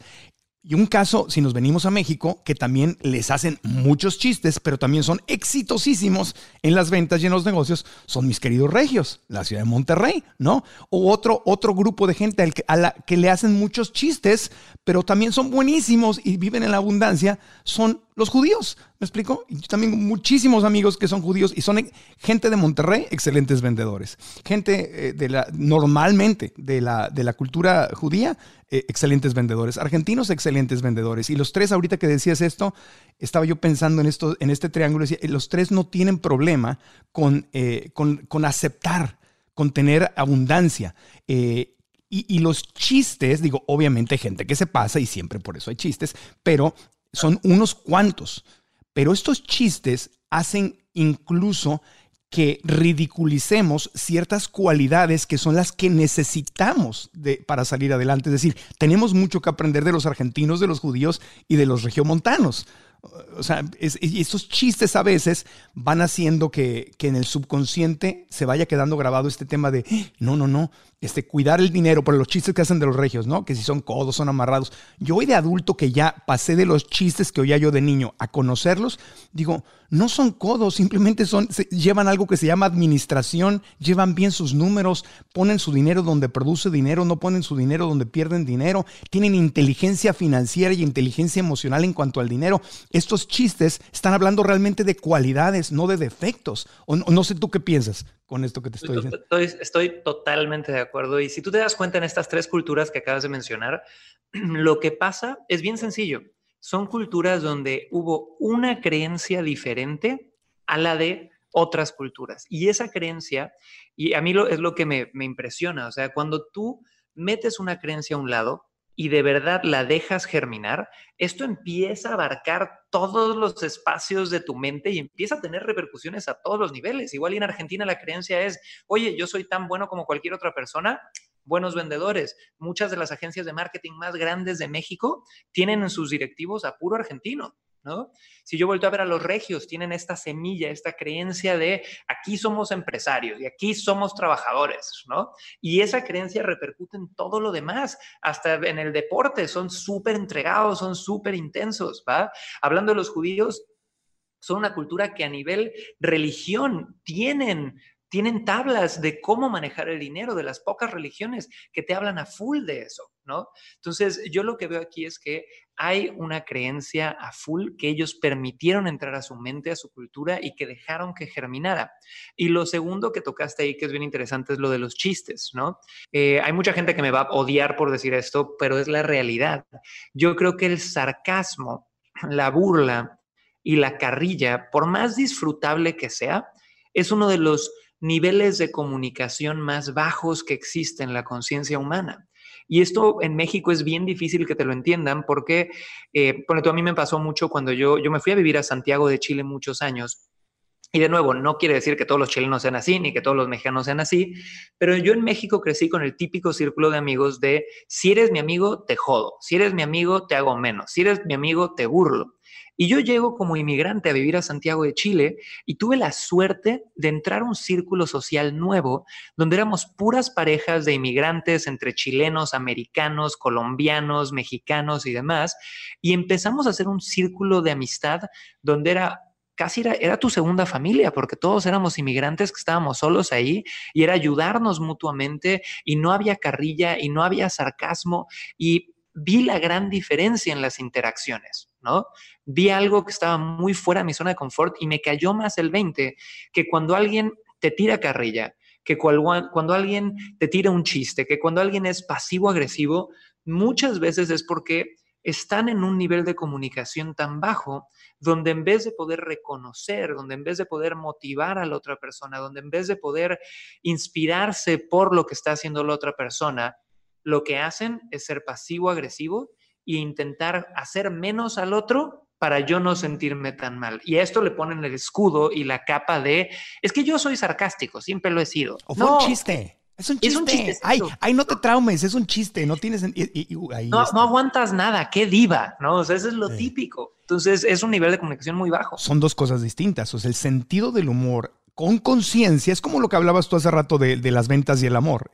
Y un caso, si nos venimos a México, que también les hacen muchos chistes, pero también son exitosísimos en las ventas y en los negocios, son mis queridos regios, la ciudad de Monterrey, ¿no? O otro, otro grupo de gente a la que le hacen muchos chistes, pero también son buenísimos y viven en la abundancia, son los judíos. ¿Me explico? también muchísimos amigos que son judíos y son gente de Monterrey, excelentes vendedores. Gente eh, de la, normalmente de la, de la cultura judía, eh, excelentes vendedores. Argentinos, excelentes vendedores. Y los tres, ahorita que decías esto, estaba yo pensando en, esto, en este triángulo. Decía, los tres no tienen problema con, eh, con, aceptar, con tener abundancia. y, los chistes, digo, obviamente gente que se pasa y siempre por eso hay chistes, pero son unos cuantos. Pero estos chistes hacen incluso que ridiculicemos ciertas cualidades que son las que necesitamos para salir adelante. Es decir, tenemos mucho que aprender de los argentinos, de los judíos y de los regiomontanos. O sea, estos chistes a veces van haciendo que, que, en el subconsciente se vaya quedando grabado este tema de, no, no, no, este, cuidar el dinero por los chistes que hacen de los regios, ¿no? Que si son codos, son amarrados. Yo hoy de adulto que ya pasé de los chistes que oía yo de niño a conocerlos, digo, no son codos, simplemente son, llevan algo que se llama administración, llevan bien sus números, ponen su dinero donde produce dinero, no ponen su dinero donde pierden dinero, tienen inteligencia financiera y inteligencia emocional en cuanto al dinero. Estos chistes están hablando realmente de cualidades, no de defectos. O no, sé tú qué piensas con esto que te estoy diciendo. Estoy, estoy totalmente de acuerdo. Y si tú te das cuenta en estas tres culturas que acabas de mencionar, lo que pasa es bien sencillo son culturas donde hubo una creencia diferente a la de otras culturas. Y esa creencia, y a mí lo, es lo que me, me impresiona, o sea, cuando tú metes una creencia a un lado, y de verdad la dejas germinar, esto empieza a abarcar todos los espacios de tu mente y empieza a tener repercusiones a todos los niveles. Igual en Argentina la creencia es, oye, yo soy tan bueno como cualquier otra persona, buenos vendedores. Muchas de las agencias de marketing más grandes de México tienen en sus directivos a puro argentino. Si yo vuelto a ver a los regios, tienen esta semilla, esta creencia de aquí somos empresarios y aquí somos trabajadores, ¿no? Y esa creencia repercute en todo lo demás, hasta en el deporte, son súper entregados, son súper intensos, ¿va? Hablando de los judíos, son una cultura que a nivel religión tienen tienen tablas de cómo manejar el dinero, de las pocas religiones que te hablan a full de eso, ¿no? Entonces, yo lo que veo aquí es que hay una creencia a full que ellos permitieron entrar a su mente, a su cultura y que dejaron que germinara. Y lo segundo que tocaste ahí, que es bien interesante, es lo de los chistes, ¿no? Eh, hay mucha gente que me va a odiar por decir esto, pero es la realidad. Yo creo que el sarcasmo, la burla y la carrilla, por más disfrutable que sea, es uno de los niveles de comunicación más bajos que existen en la conciencia humana. Y esto en México es bien difícil que te lo entiendan porque, eh, a mí me pasó mucho cuando yo, yo me fui a vivir a Santiago de Chile muchos años. Y de nuevo, no quiere decir que todos los chilenos sean así, ni que todos los mexicanos sean así, pero yo en México crecí con el típico círculo de amigos de, si eres mi amigo, te jodo, si eres mi amigo, te hago menos, si eres mi amigo, te burlo. Y yo llego como inmigrante a vivir a Santiago de Chile y tuve la suerte de entrar a un círculo social nuevo donde éramos puras parejas de inmigrantes entre chilenos, americanos, colombianos, mexicanos y demás. Y empezamos a hacer un círculo de amistad donde era casi era, tu segunda familia, porque todos éramos inmigrantes que estábamos solos ahí y era ayudarnos mutuamente y no había carrilla y no había sarcasmo y vi la gran diferencia en las interacciones, ¿no? Vi algo que estaba muy fuera de mi zona de confort y me cayó más el 20 que cuando alguien te tira carrilla, que cuando alguien te tira un chiste, que cuando alguien es pasivo-agresivo, muchas veces es porque están en un nivel de comunicación tan bajo donde en vez de poder reconocer, donde en vez de poder motivar a la otra persona, donde en vez de poder inspirarse por lo que está haciendo la otra persona, lo que hacen es ser pasivo-agresivo e intentar hacer menos al otro para yo no sentirme tan mal. Y a esto le ponen el escudo y la capa de, es que yo soy sarcástico, siempre lo he sido. O fue un chiste. Es un chiste. Es un chiste ay, ay, no te traumes, es un chiste, no tienes... no, no, aguantas nada, qué diva, ¿no? O sea, eso es lo típico. Entonces, es un nivel de comunicación muy bajo. Son dos cosas distintas. O sea, el sentido del humor con conciencia, es como lo que hablabas tú hace rato de, las ventas y el amor.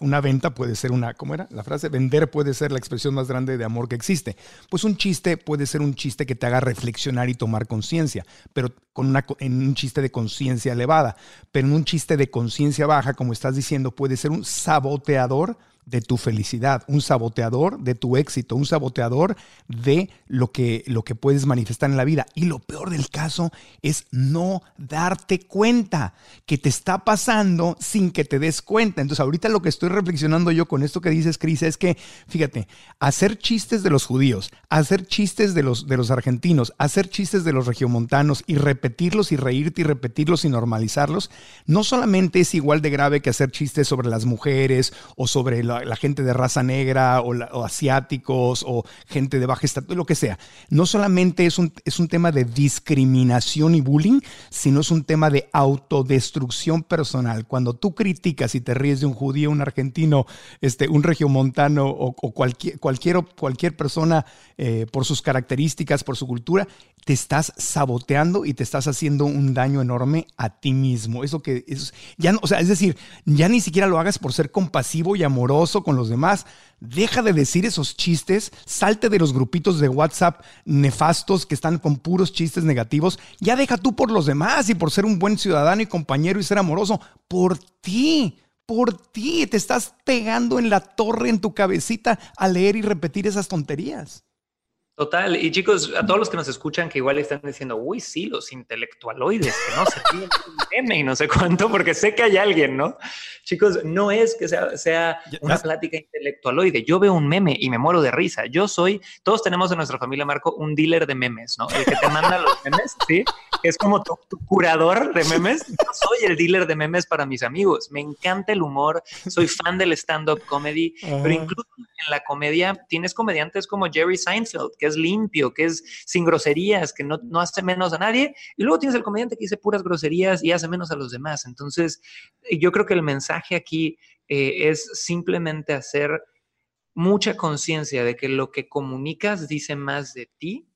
una venta puede ser una, ¿cómo era? La frase, vender puede ser la expresión más grande de amor que existe. Pues un chiste puede ser un chiste que te haga reflexionar y tomar conciencia, pero con en un chiste de conciencia elevada. Pero en un chiste de conciencia baja, como estás diciendo, puede ser un saboteador de tu felicidad, un saboteador de tu éxito, un saboteador de lo que, lo que puedes manifestar en la vida. Y lo peor del caso es no darte cuenta que te está pasando sin que te des cuenta. Entonces ahorita lo que estoy reflexionando yo con esto que dices, Cris, es que, fíjate, hacer chistes de los judíos, hacer chistes de los, de los argentinos, hacer chistes de los regiomontanos y repetirlos y reírte y repetirlos y normalizarlos, no solamente es igual de grave que hacer chistes sobre las mujeres o sobre la, la, gente de raza negra o, asiáticos o gente de baja estatura, lo que sea. No solamente es un, es un tema de discriminación y bullying, sino es un tema de autodestrucción personal. Cuando tú criticas y te ríes de un judío, un argentino, este, un regiomontano o, cualquier, cualquier, cualquier persona eh, por sus características, por su cultura, te estás saboteando y te estás haciendo un daño enorme a ti mismo. Eso que es, ya no, o sea, es decir, ya ni siquiera lo hagas por ser compasivo y amoroso con los demás. Deja de decir esos chistes, salte de los grupitos de WhatsApp nefastos que están con puros chistes negativos. Ya deja tú por los demás y por ser un buen ciudadano y compañero y ser amoroso. Por ti por ti. Te estás pegando en la torre en tu cabecita a leer y repetir esas tonterías. Total, y chicos, a todos los que nos escuchan que igual están diciendo, uy, sí, los intelectualoides, que no se ríen meme y no sé cuánto, porque sé que hay alguien, ¿no? Chicos, no es que sea, sea una plática intelectualoide, yo veo un meme y me muero de risa. Yo soy, todos tenemos en nuestra familia, Marco, un dealer de memes, ¿no? El que te manda los memes, ¿sí? Es como tu, curador de memes. Yo soy el dealer de memes para mis amigos. Me encanta el humor, soy fan del stand-up comedy, pero incluso en la comedia tienes comediantes como Jerry Seinfeld, que es limpio, que es sin groserías, que no, no hace menos a nadie, y luego tienes el comediante que dice puras groserías y hace menos a los demás. Entonces, yo creo que el mensaje aquí eh, es simplemente hacer mucha conciencia de que lo que comunicas dice más de ti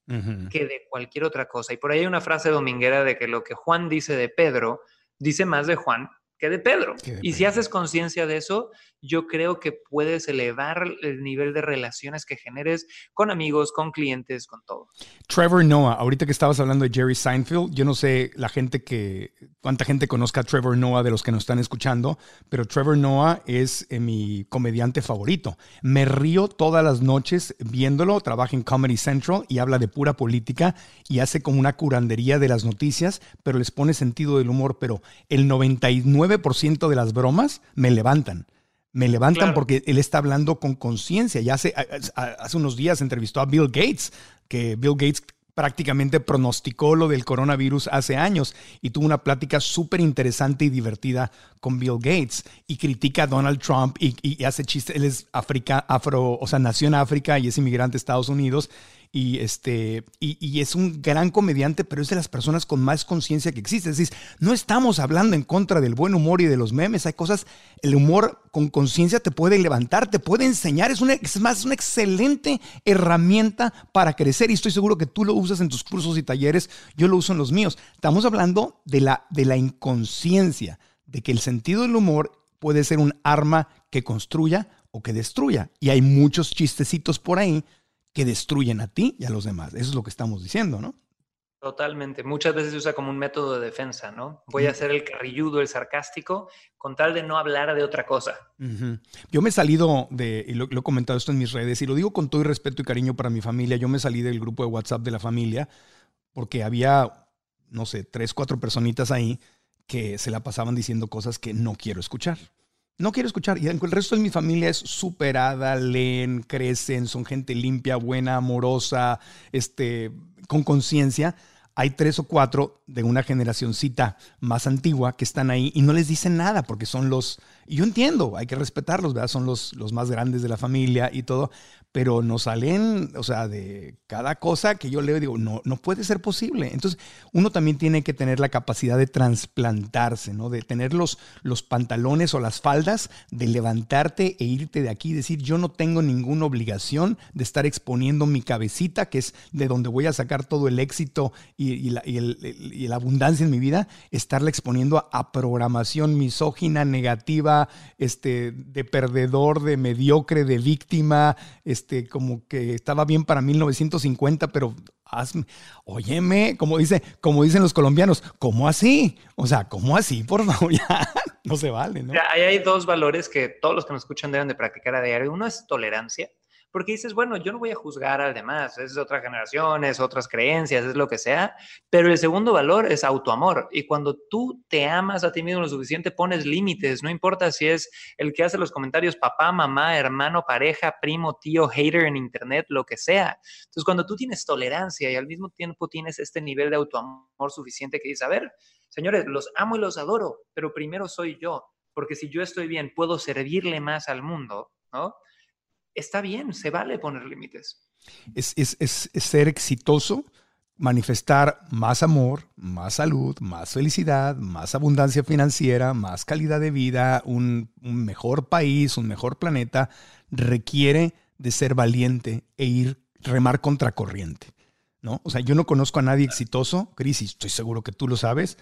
que de cualquier otra cosa. Y por ahí hay una frase dominguera de que lo que Juan dice de Pedro dice más de Juan que de Pedro. y si haces conciencia de eso, yo creo que puedes elevar el nivel de relaciones que generes con amigos, con clientes, con todo. Trevor Noah, ahorita que estabas hablando de Jerry Seinfeld, yo no sé la gente que, cuánta gente conozca a Trevor Noah de los que nos están escuchando, pero Trevor Noah es eh, mi comediante favorito. Me río todas las noches viéndolo, trabaja en Comedy Central y habla de pura política y hace como una curandería de las noticias, pero les pone sentido del humor, pero el 99% de las bromas me levantan me levantan porque él está hablando con conciencia. Ya hace, hace unos días entrevistó a Bill Gates, que Bill Gates prácticamente pronosticó lo del coronavirus hace años y tuvo una plática súper interesante y divertida con Bill Gates y critica a Donald Trump y, hace chistes. Él es África, afro, o sea, nació en África y es inmigrante a Estados Unidos y, este, y, es un gran comediante, pero es de las personas con más conciencia que existe. Es no estamos hablando en contra del buen humor y de los memes. Hay cosas, el humor con conciencia te puede levantar, te puede enseñar. Es, una, es más, una excelente herramienta para crecer y estoy seguro que tú lo usas en tus cursos y talleres. Yo lo uso en los míos. Estamos hablando de la, de la inconsciencia, de que el sentido del humor puede ser un arma que construya o que destruya. Y hay muchos chistecitos por ahí que destruyen a ti y a los demás. Eso es lo que estamos diciendo, ¿no? Totalmente. Muchas veces se usa como un método de defensa, ¿no? Voy a ser el carrilludo, el sarcástico, con tal de no hablar de otra cosa. Yo me he salido de, y lo, he comentado esto en mis redes, y lo digo con todo el respeto y cariño para mi familia, yo me salí del grupo de WhatsApp de la familia porque había, no sé, tres, cuatro personitas ahí que se la pasaban diciendo cosas que no quiero escuchar. No quiero escuchar. Y el resto de mi familia es superada, leen, crecen, son gente limpia, buena, amorosa, este, con conciencia. Hay tres o cuatro de una generacioncita más antigua que están ahí y no les dicen nada porque son los, y yo entiendo, hay que respetarlos, ¿verdad? Son los, los más grandes de la familia y todo, pero nos salen, o sea, de cada cosa que yo leo, digo, no, no puede ser posible. Entonces, uno también tiene que tener la capacidad de trasplantarse, ¿no? De tener los, los pantalones o las faldas, de levantarte e irte de aquí y decir, yo no tengo ninguna obligación de estar exponiendo mi cabecita, que es de donde voy a sacar todo el éxito y, la, abundancia en mi vida, estarla exponiendo a, programación misógina, negativa, este, de perdedor, de mediocre, de víctima, este, como que estaba bien para 1950, pero hazme, óyeme, como, dice, como dicen los colombianos, ¿cómo así? O sea, ¿cómo así? Por favor, ya no se vale, ¿no? ahí hay dos valores que todos los que nos escuchan deben de practicar a diario. Uno es tolerancia porque dices, bueno, yo no voy a juzgar al demás, es otra generación, es otras creencias, es lo que sea, pero el segundo valor es autoamor. Y cuando tú te amas a ti mismo lo suficiente, pones límites, no importa si es el que hace los comentarios papá, mamá, hermano, pareja, primo, tío, hater en internet, lo que sea. Entonces, cuando tú tienes tolerancia y al mismo tiempo tienes este nivel de autoamor suficiente que dices, a ver, señores, los amo y los adoro, pero primero soy yo, porque si yo estoy bien, puedo servirle más al mundo, ¿no? Está bien, se vale poner límites. Es, ser exitoso, manifestar más amor, más salud, más felicidad, más abundancia financiera, más calidad de vida, un, mejor país, un mejor planeta, requiere de ser valiente e ir remar contracorriente. ¿no? O sea, yo no conozco a nadie exitoso, Cris, y estoy seguro que tú lo sabes,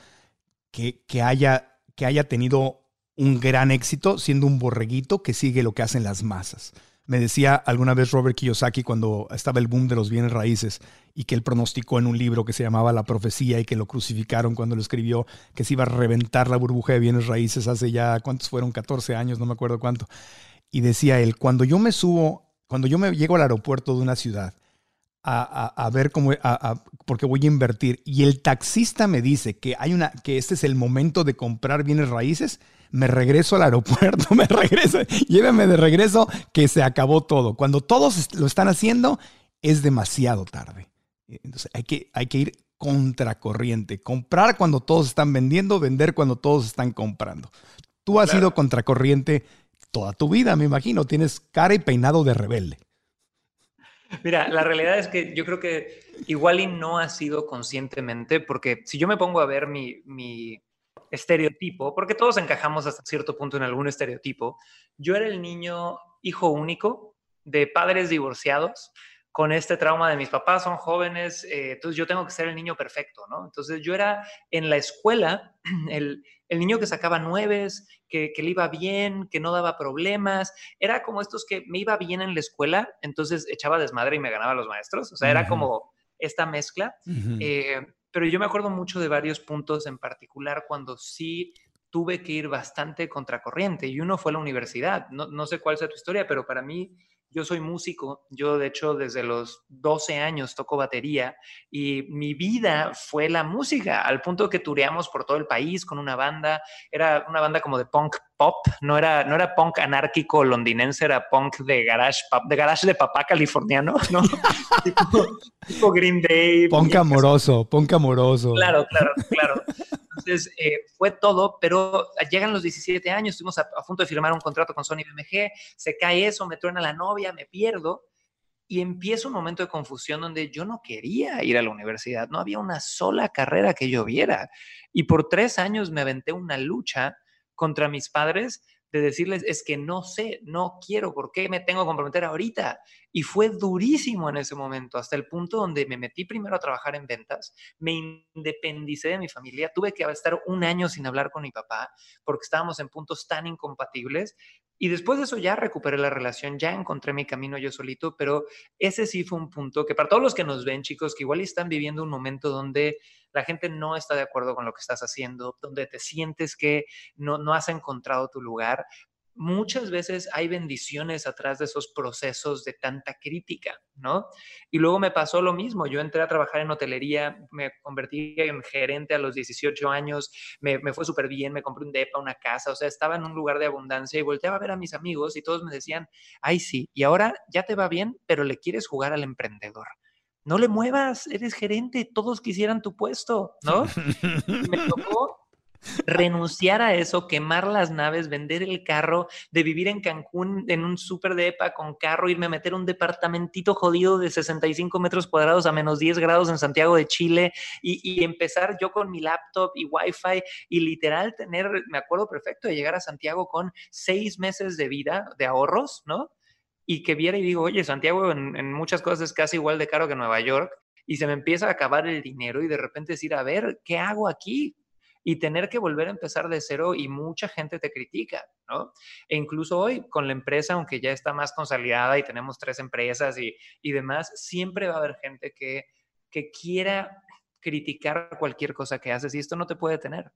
que, que, haya, que haya tenido un gran éxito siendo un borreguito que sigue lo que hacen las masas. Me decía alguna vez Robert Kiyosaki cuando estaba el boom de los bienes raíces y que él pronosticó en un libro que se llamaba La Profecía y que lo crucificaron cuando lo escribió, que se iba a reventar la burbuja de bienes raíces hace ya, ¿cuántos fueron? 14 años, no me acuerdo cuánto. Y decía él, cuando yo me subo, cuando yo me llego al aeropuerto de una ciudad a, ver cómo, porque voy a invertir y el taxista me dice que hay una, que este es el momento de comprar bienes raíces, me regreso al aeropuerto, me regreso, lléveme de regreso que se acabó todo. Cuando todos lo están haciendo, es demasiado tarde. Entonces hay que, hay que ir contracorriente, comprar cuando todos están vendiendo, vender cuando todos están comprando. Tú has sido contracorriente toda tu vida, me imagino, tienes cara y peinado de rebelde. Mira, la realidad es que yo creo que igual y no ha sido conscientemente, porque si yo me pongo a ver mi, mi estereotipo, porque todos encajamos hasta cierto punto en algún estereotipo, yo era el niño hijo único de padres divorciados con este trauma de mis papás son jóvenes, eh, entonces yo tengo que ser el niño perfecto, ¿no? Entonces yo era en la escuela el, el niño que sacaba nueves, que, que, le iba bien, que no daba problemas, era como estos que me iba bien en la escuela, entonces echaba desmadre y me ganaba a los maestros, o sea, era como esta mezcla, eh, pero yo me acuerdo mucho de varios puntos en particular cuando sí tuve que ir bastante contracorriente y uno fue la universidad, no, no sé cuál sea tu historia, pero para mí yo soy músico, yo de hecho desde los 12 años toco batería y mi vida fue la música, al punto que tureamos por todo el país con una banda, era una banda como de punk pop, no era, no era punk anárquico londinense, era punk de garage, de garage de papá californiano, ¿no? tipo, Green Day. Punk amoroso, punk amoroso. Claro, claro, claro. Entonces, eh, fue todo, pero llegan los 17 años, estuvimos a, punto de firmar un contrato con Sony BMG, se cae eso, me truena la novia, me pierdo. y empieza un momento de confusión donde yo no quería ir a la universidad, no había una sola carrera que yo viera. Y por tres años me aventé una lucha contra mis padres de decirles, es que no sé, no quiero, ¿por qué me tengo que comprometer ahorita? Y fue durísimo en ese momento, hasta el punto donde me metí primero a trabajar en ventas, me independicé de mi familia, tuve que estar un año sin hablar con mi papá porque estábamos en puntos tan incompatibles. Y después de eso ya recuperé la relación, ya encontré mi camino yo solito, pero ese sí fue un punto que para todos los que nos ven, chicos, que igual están viviendo un momento donde la gente no está de acuerdo con lo que estás haciendo, donde te sientes que no, no has encontrado tu lugar, muchas veces hay bendiciones atrás de esos procesos de tanta crítica, ¿no? Y luego me pasó lo mismo, yo entré a trabajar en hotelería, me convertí en gerente a los 18 años, me, fue súper bien, me compré un depa, una casa, o sea, estaba en un lugar de abundancia y volteaba a ver a mis amigos y todos me decían, ay sí, y ahora ya te va bien, pero le quieres jugar al emprendedor. No le muevas, eres gerente, todos quisieran tu puesto, ¿no? me tocó renunciar a eso, quemar las naves, vender el carro, de vivir en Cancún en un súper de EPA con carro, irme a meter un departamentito jodido de 65 metros cuadrados a menos 10 grados en Santiago de Chile y, empezar yo con mi laptop y wifi y literal tener, me acuerdo perfecto de llegar a Santiago con seis meses de vida, de ahorros, ¿no? Y que viera y digo, oye, Santiago en, en muchas cosas es casi igual de caro que Nueva York y se me empieza a acabar el dinero y de repente decir, a ver, ¿qué hago aquí? y tener que volver a empezar de cero y mucha gente te critica, ¿no? E incluso hoy con la empresa, aunque ya está más consolidada y tenemos tres empresas y, y demás, siempre va a haber gente que, que quiera criticar cualquier cosa que haces y esto no te puede tener.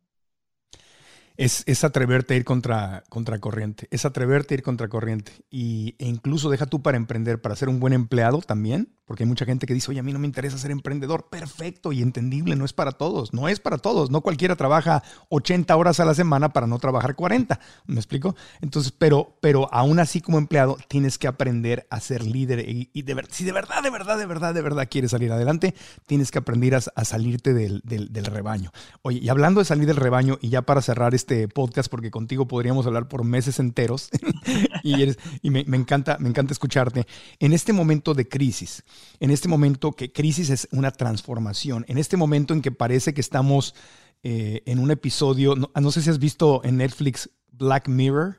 Es, es, atreverte a ir contra, contra corriente, es atreverte a ir contra corriente. Y, e incluso deja tú para emprender, para ser un buen empleado también, porque hay mucha gente que dice, oye, a mí no me interesa ser emprendedor. Perfecto y entendible, no es para todos, no es para todos. No cualquiera trabaja 80 horas a la semana para no trabajar 40. ¿Me explico? Entonces, pero, pero aún así como empleado tienes que aprender a ser líder y, de si de verdad, de verdad, de verdad, de verdad quieres salir adelante, tienes que aprender a, a salirte del, del, del, rebaño. Oye, y hablando de salir del rebaño, y ya para cerrar este podcast, porque contigo podríamos hablar por meses enteros, y, me, encanta, me encanta escucharte, en este momento de crisis, en este momento que crisis es una transformación, en este momento en que parece que estamos eh, en un episodio, no, sé si has visto en Netflix Black Mirror.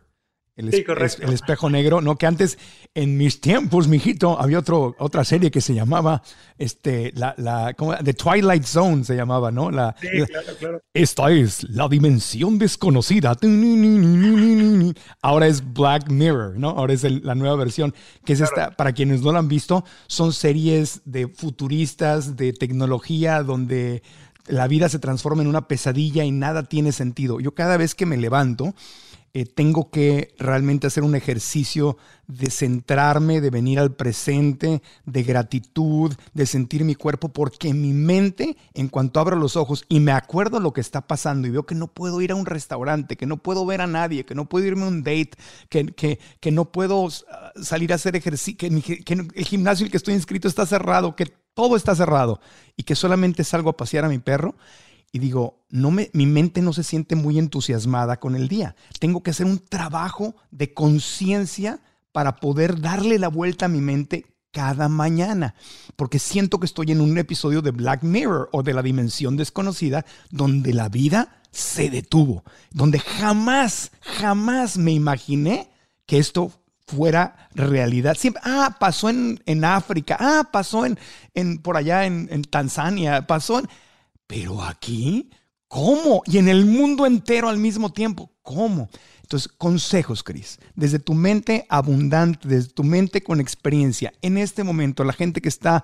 El, el, espejo negro, ¿no? Que antes, en mis tiempos, mijito, había otro, otra serie que se llamaba, este, la, la, The Twilight Zone se llamaba, ¿no? La, sí, claro, claro. Esta es la dimensión desconocida. Ahora es Black Mirror, ¿no? Ahora es la nueva versión, que es esta, para quienes no la han visto, son series de futuristas, de tecnología, donde la vida se transforma en una pesadilla y nada tiene sentido. Yo cada vez que me levanto, eh, tengo que realmente hacer un ejercicio de centrarme, de venir al presente, de gratitud, de sentir mi cuerpo, porque mi mente, en cuanto abro los ojos y me acuerdo lo que está pasando y veo que no puedo ir a un restaurante, que no puedo ver a nadie, que no puedo irme a un date, que, que, que no puedo ah, salir a hacer ejercicio, que, que el gimnasio en el que estoy inscrito está cerrado, que todo está cerrado y que solamente salgo a pasear a mi perro y digo, no me, mi mente no se siente muy entusiasmada con el día. Tengo que hacer un trabajo de conciencia para poder darle la vuelta a mi mente cada mañana, porque siento que estoy en un episodio de Black Mirror o de la dimensión desconocida donde la vida se detuvo, donde jamás, jamás me imaginé que esto fuera realidad. Siempre, ah, pasó en, en África, ah, pasó en, en por allá en, en Tanzania, pasó en pero aquí, ¿cómo? Y en el mundo entero al mismo tiempo, ¿cómo? Entonces, consejos, Cris, desde tu mente abundante, desde tu mente con experiencia, en este momento, la gente que está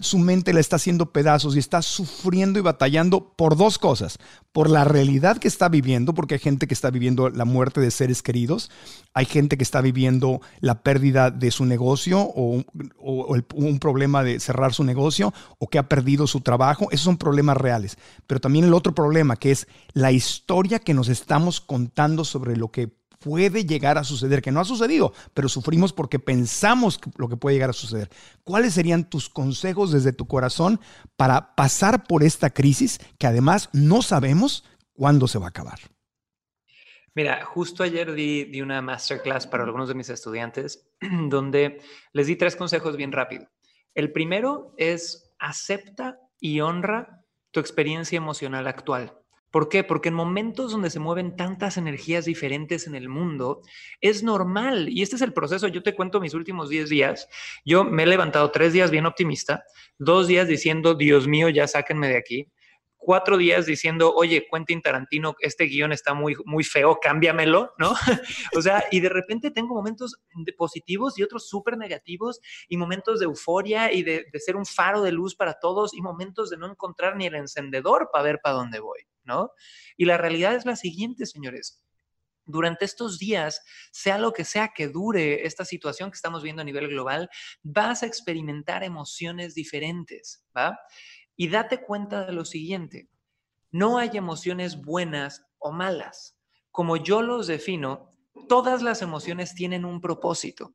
su mente la está haciendo pedazos y está sufriendo y batallando por dos cosas. Por la realidad que está viviendo, porque hay gente que está viviendo la muerte de seres queridos, hay gente que está viviendo la pérdida de su negocio o, un problema de cerrar su negocio o que ha perdido su trabajo. Esos son problemas reales. Pero también el otro problema, que es la historia que nos estamos contando sobre lo que puede llegar a suceder, que no ha sucedido, pero sufrimos porque pensamos lo que puede llegar a suceder. ¿Cuáles serían tus consejos desde tu corazón para pasar por esta crisis que además no sabemos cuándo se va a acabar? Mira, justo ayer di, di, una masterclass para algunos de mis estudiantes donde les di tres consejos bien rápido. El primero es acepta y honra tu experiencia emocional actual. ¿Por qué? Porque en momentos donde se mueven tantas energías diferentes en el mundo, es normal. Y este es el proceso. Yo te cuento mis últimos 10 días. Yo me he levantado tres días bien optimista, dos días diciendo, Dios mío, ya sáquenme de aquí cuatro días diciendo, oye, Quentin Tarantino, este guion está muy, muy feo, cámbiamelo, ¿no? o sea, y de repente tengo momentos positivos y otros súper negativos y momentos de euforia y de, de, ser un faro de luz para todos y momentos de no encontrar ni el encendedor para ver para dónde voy, ¿no? Y la realidad es la siguiente, señores. Durante estos días, sea lo que sea que dure esta situación que estamos viendo a nivel global, vas a experimentar emociones diferentes, ¿va? Y date cuenta de lo siguiente, no hay emociones buenas o malas. Como yo los defino, todas las emociones tienen un propósito,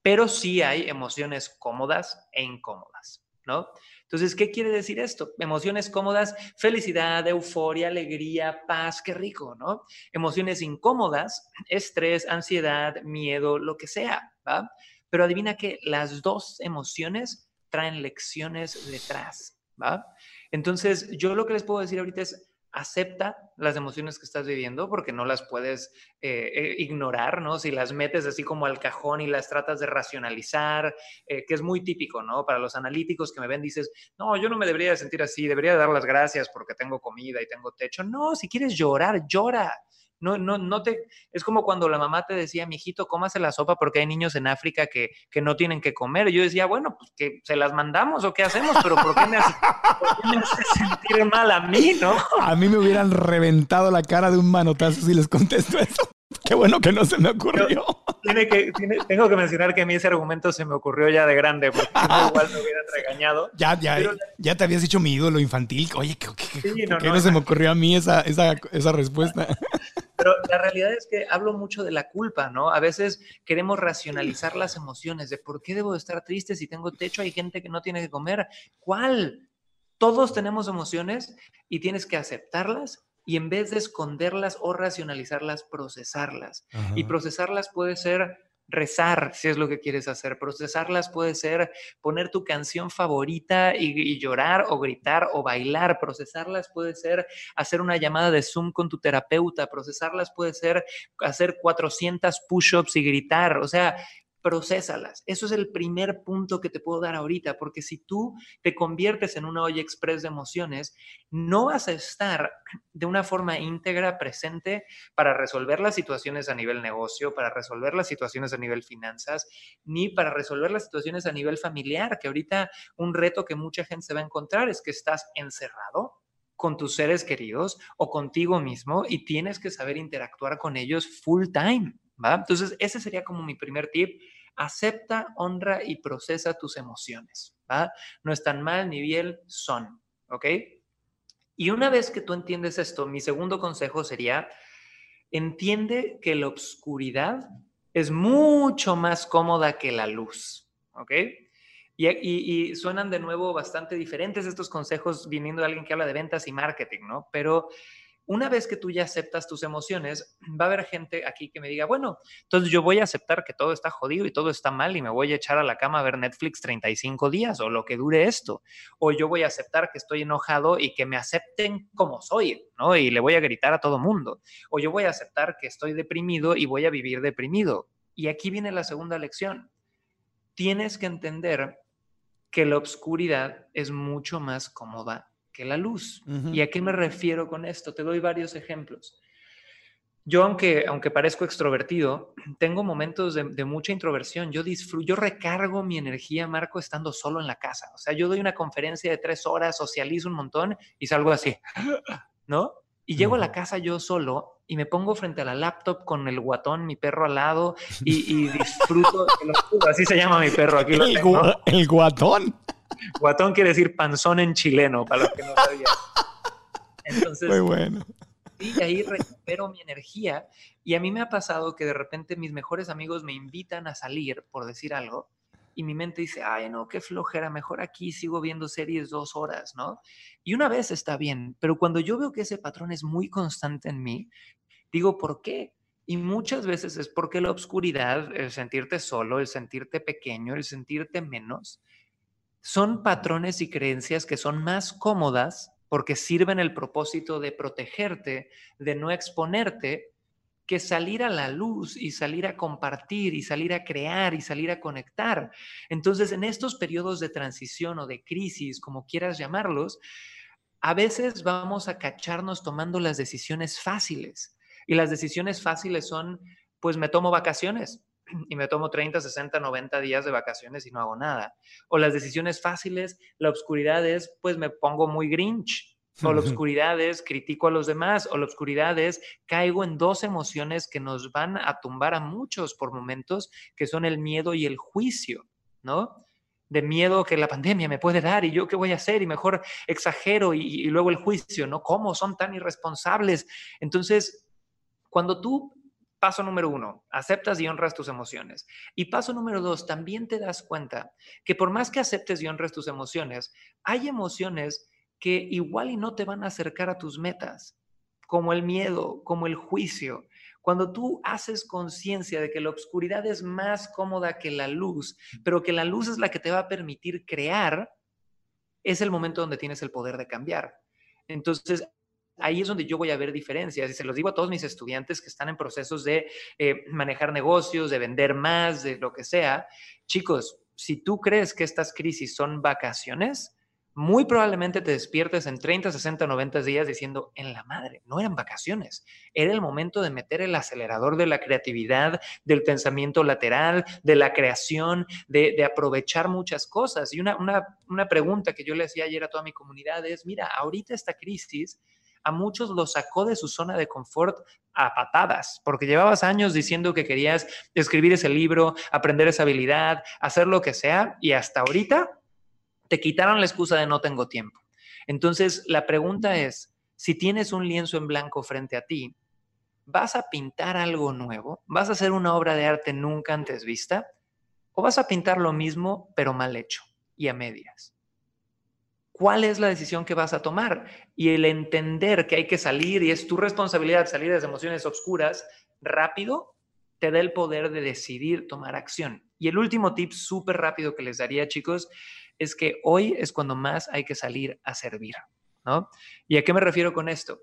pero sí hay emociones cómodas e incómodas, ¿no? Entonces, ¿qué quiere decir esto? Emociones cómodas, felicidad, euforia, alegría, paz, qué rico, ¿no? Emociones incómodas, estrés, ansiedad, miedo, lo que sea, ¿va? Pero adivina que las dos emociones traen lecciones detrás. ¿Va? Entonces, yo lo que les puedo decir ahorita es, acepta las emociones que estás viviendo porque no las puedes eh, eh, ignorar, ¿no? Si las metes así como al cajón y las tratas de racionalizar, eh, que es muy típico, ¿no? Para los analíticos que me ven, dices, no, yo no me debería sentir así, debería dar las gracias porque tengo comida y tengo techo. No, si quieres llorar, llora. No, no, no te, es como cuando la mamá te decía, mijito, cómase la sopa porque hay niños en África que, que no tienen que comer. Yo decía, bueno, pues que se las mandamos o qué hacemos, pero ¿por qué me hace, sentir mal a mí, no? A mí me hubieran reventado la cara de un manotazo si les contesto eso. Qué bueno que no se me ocurrió. tiene que, tengo que mencionar que a mí ese argumento se me ocurrió ya de grande, porque igual me hubieran regañado. Ya, ya, ya te habías dicho mi ídolo infantil. Oye, ¿qué, qué, no, no, se me ocurrió a mí esa, esa, esa respuesta? Pero la realidad es que hablo mucho de la culpa, ¿no? A veces queremos racionalizar las emociones de por qué debo estar triste si tengo techo, hay gente que no tiene que comer. ¿Cuál? Todos tenemos emociones y tienes que aceptarlas y en vez de esconderlas o racionalizarlas, procesarlas. Y procesarlas puede ser rezar, si es lo que quieres hacer. Procesarlas puede ser poner tu canción favorita y, llorar o gritar o bailar. Procesarlas puede ser hacer una llamada de Zoom con tu terapeuta. Procesarlas puede ser hacer 400 push-ups y gritar. O sea, procesalas. Eso es el primer punto que te puedo dar ahorita, porque si tú te conviertes en una olla express de emociones, no vas a estar de una forma íntegra presente para resolver las situaciones a nivel negocio, para resolver las situaciones a nivel finanzas, ni para resolver las situaciones a nivel familiar, que ahorita un reto que mucha gente se va a encontrar es que estás encerrado con tus seres queridos o contigo mismo y tienes que saber interactuar con ellos full time. Entonces, ese sería como mi primer tip. Acepta, honra y procesa tus emociones, ¿va? No están mal ni bien, son, ¿ok? Y una vez que tú entiendes esto, mi segundo consejo sería, entiende que la oscuridad es mucho más cómoda que la luz, ¿ok? Y, y, suenan de nuevo bastante diferentes estos consejos viniendo de alguien que habla de ventas y marketing, ¿no? Pero una vez que tú ya aceptas tus emociones, va a haber gente aquí que me diga, bueno, entonces yo voy a aceptar que todo está jodido y todo está mal y me voy a echar a la cama a ver Netflix 35 días o lo que dure esto. O yo voy a aceptar que estoy enojado y que me acepten como soy, ¿no? Y le voy a gritar a todo mundo. O yo voy a aceptar que estoy deprimido y voy a vivir deprimido. Y aquí viene la segunda lección. Tienes que entender que la oscuridad es mucho más cómoda la luz. ¿Y a qué me refiero con esto? Te doy varios ejemplos. Yo, aunque, aunque parezco extrovertido, tengo momentos de, mucha introversión. Yo disfruto, yo recargo mi energía, Marco, estando solo en la casa. O sea, yo doy una conferencia de tres horas, socializo un montón y salgo así, ¿no? Y llego a la casa yo solo y me pongo frente a la laptop con el guatón, mi perro al lado, y, disfruto. así se llama mi perro aquí. el guatón. Guatón quiere decir panzón en chileno, para los que no sabían. Entonces, Muy bueno. Y ahí recupero mi energía. Y a mí me ha pasado que de repente mis mejores amigos me invitan a salir, por decir algo, y mi mente dice, ay, no, qué flojera, mejor aquí sigo viendo series dos horas, ¿no? Y una vez está bien, pero cuando yo veo que ese patrón es muy constante en mí, digo, ¿por qué? Y muchas veces es porque la oscuridad, el sentirte solo, el sentirte pequeño, el sentirte menos, son patrones y creencias que son más cómodas porque sirven el propósito de protegerte, de no exponerte, que salir a la luz y salir a compartir y salir a crear y salir a conectar. Entonces, en estos periodos de transición o de crisis, como quieras llamarlos, a veces vamos a cacharnos tomando las decisiones fáciles. Y las decisiones fáciles son, pues me tomo vacaciones y me tomo 30, 60, 90 días de vacaciones y no hago nada. O las decisiones fáciles, la oscuridad es, pues me pongo muy grinch o la oscuridad es critico a los demás, o la oscuridad es caigo en dos emociones que nos van a tumbar a muchos por momentos, que son el miedo y el juicio, ¿no? De miedo que la pandemia me puede dar y yo qué voy a hacer y mejor exagero y, y luego el juicio, ¿no? ¿Cómo son tan irresponsables? Entonces, cuando tú Paso número uno, aceptas y honras tus emociones. Y paso número dos, también te das cuenta que por más que aceptes y honres tus emociones, hay emociones que igual y no te van a acercar a tus metas, como el miedo, como el juicio. Cuando tú haces conciencia de que la oscuridad es más cómoda que la luz, pero que la luz es la que te va a permitir crear, es el momento donde tienes el poder de cambiar. Entonces, ahí es donde yo voy a ver diferencias y se los digo a todos mis estudiantes que están en procesos de eh, manejar negocios, de vender más, de lo que sea. Chicos, si tú crees que estas crisis son vacaciones, muy probablemente te despiertes en 30, 60, 90 días diciendo, en la madre, no eran vacaciones, era el momento de meter el acelerador de la creatividad, del pensamiento lateral, de la creación, de, aprovechar muchas cosas. Y una, una pregunta que yo le hacía ayer a toda mi comunidad es, mira, ahorita esta crisis a muchos los sacó de su zona de confort a patadas, porque llevabas años diciendo que querías escribir ese libro, aprender esa habilidad, hacer lo que sea, y hasta ahorita te quitaron la excusa de no tengo tiempo. Entonces, la pregunta es, si tienes un lienzo en blanco frente a ti, ¿vas a pintar algo nuevo? ¿Vas a hacer una obra de arte nunca antes vista? ¿O vas a pintar lo mismo, pero mal hecho y a medias? ¿Cuál es la decisión que vas a tomar? Y el entender que hay que salir y es tu responsabilidad salir de emociones oscuras rápido, te da el poder de decidir tomar acción. Y el último tip súper rápido que les daría, chicos, es que hoy es cuando más hay que salir a servir, ¿no? ¿Y a qué me refiero con esto?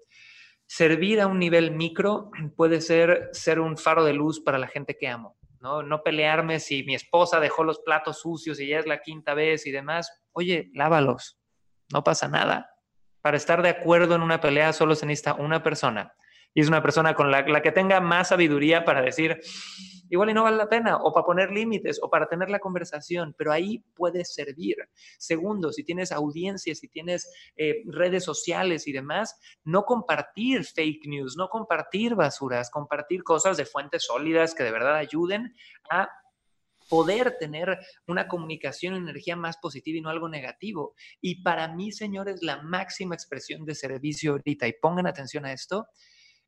Servir a un nivel micro puede ser ser un faro de luz para la gente que amo, ¿no? No pelearme si mi esposa dejó los platos sucios y ya es la quinta vez y demás. Oye, lávalos, no pasa nada. Para estar de acuerdo en una pelea solo se necesita una persona. Y es una persona con la, que tenga más sabiduría para decir, igual y no vale la pena, o para poner límites, o para tener la conversación, pero ahí puede servir. Segundo, si tienes audiencia, si tienes eh, redes sociales y demás, no compartir fake news, no compartir basuras, compartir cosas de fuentes sólidas que de verdad ayuden a poder tener una comunicación, energía más positiva y no algo negativo. Y para mí, señores, la máxima expresión de servicio ahorita, y pongan atención a esto,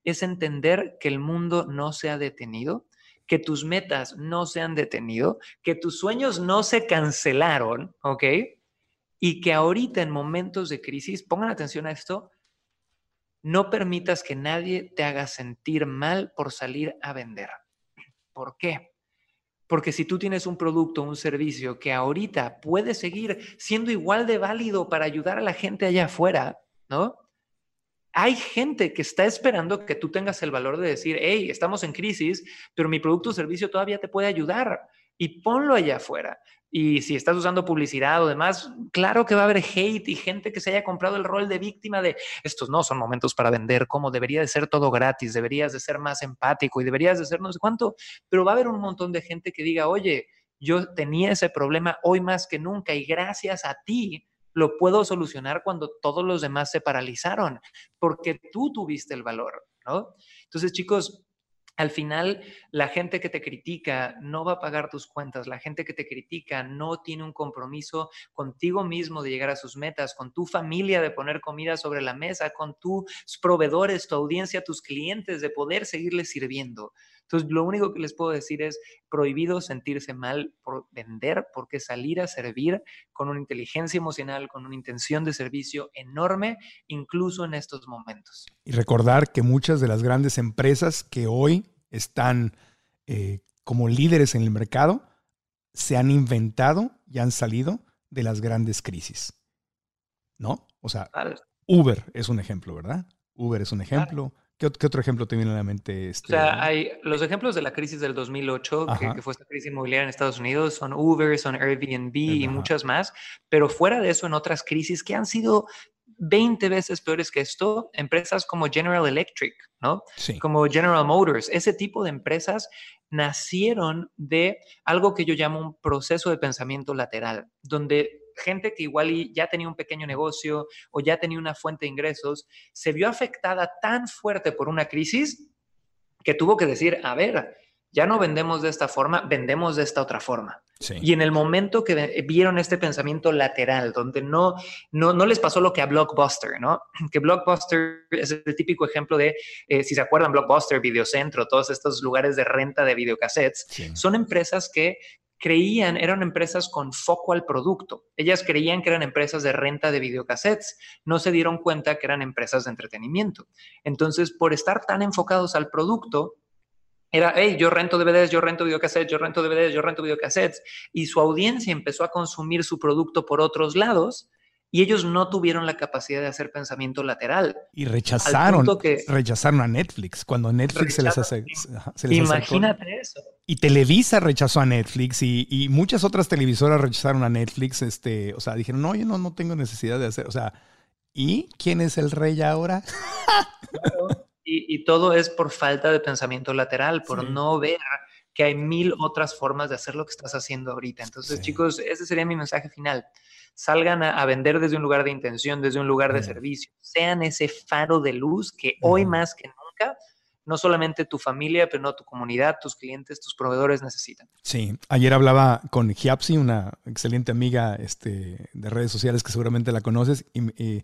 es entender que el mundo no se ha detenido, que tus metas no se han detenido, que tus sueños no se cancelaron, ¿ok? Y que ahorita en momentos de crisis, pongan atención a esto, no permitas que nadie te haga sentir mal por salir a vender. ¿Por qué? Porque si tú tienes un producto, un servicio que ahorita puede seguir siendo igual de válido para ayudar a la gente allá afuera, ¿no? hay gente que está esperando que tú tengas el valor de decir, hey, estamos en crisis, pero mi producto o servicio todavía te puede ayudar y ponlo allá afuera. Y si estás usando publicidad o demás, claro que va a haber hate y gente que se haya comprado el rol de víctima de estos no son momentos para vender, como debería de ser todo gratis, deberías de ser más empático y deberías de ser no sé cuánto, pero va a haber un montón de gente que diga, oye, yo tenía ese problema hoy más que nunca y gracias a ti lo puedo solucionar cuando todos los demás se paralizaron, porque tú tuviste el valor, ¿no? Entonces, chicos, al final, la gente que te critica no va a pagar tus cuentas, la gente que te critica no tiene un compromiso contigo mismo de llegar a sus metas, con tu familia de poner comida sobre la mesa, con tus proveedores, tu audiencia, tus clientes, de poder seguirles sirviendo. Entonces, lo único que les puedo decir es prohibido sentirse mal por vender, porque salir a servir con una inteligencia emocional, con una intención de servicio enorme, incluso en estos momentos. Y recordar que muchas de las grandes empresas que hoy están eh, como líderes en el mercado, se han inventado y han salido de las grandes crisis. ¿No? O sea, Uber es un ejemplo, ¿verdad? Uber es un ejemplo. ¿Qué, otro ejemplo te viene a la mente? Este? O sea, hay los ejemplos de la crisis del 2008, que, fue esta crisis inmobiliaria en Estados Unidos, son Uber, son Airbnb y muchas más, pero fuera de eso, en otras crisis que han sido 20 veces peores que esto, empresas como General Electric, ¿no? Como General Motors, ese tipo de empresas nacieron de algo que yo llamo un proceso de pensamiento lateral, donde gente que igual ya tenía un pequeño negocio o ya tenía una fuente de ingresos, se vio afectada tan fuerte por una crisis que tuvo que decir, a ver, ya no vendemos de esta forma, vendemos de esta otra forma. Y en el momento que vieron este pensamiento lateral, donde no, no, no, les pasó lo que a Blockbuster, ¿no? Que Blockbuster es el típico ejemplo de, eh, si se acuerdan, Blockbuster, Videocentro, todos estos lugares de renta de videocassettes, son empresas que creían, eran empresas con foco al producto. Ellas creían que eran empresas de renta de videocassettes, no se dieron cuenta que eran empresas de entretenimiento. Entonces, por estar tan enfocados al producto, era, hey, yo rento DVDs, yo rento videocassettes, yo rento DVDs, yo rento videocassettes, y su audiencia empezó a consumir su producto por otros lados y ellos no tuvieron la capacidad de hacer pensamiento lateral. Y rechazaron, rechazaron a Netflix cuando Netflix se les hace. Imagínate eso. Y Televisa rechazó a Netflix y, muchas otras televisoras rechazaron a Netflix. Este, o sea, dijeron, no, yo no, no tengo necesidad de hacer. O sea, ¿y quién es el rey ahora? y, todo es por falta de pensamiento lateral, por no ver que hay mil otras formas de hacer lo que estás haciendo ahorita. Entonces, chicos, ese sería mi mensaje final. Salgan a, vender desde un lugar de intención, desde un lugar de servicio, sean ese faro de luz que hoy más que nunca no solamente tu familia, pero no tu comunidad, tus clientes, tus proveedores necesitan. Sí, ayer hablaba con Giapsi, una excelente amiga este, de redes sociales que seguramente la conoces, y,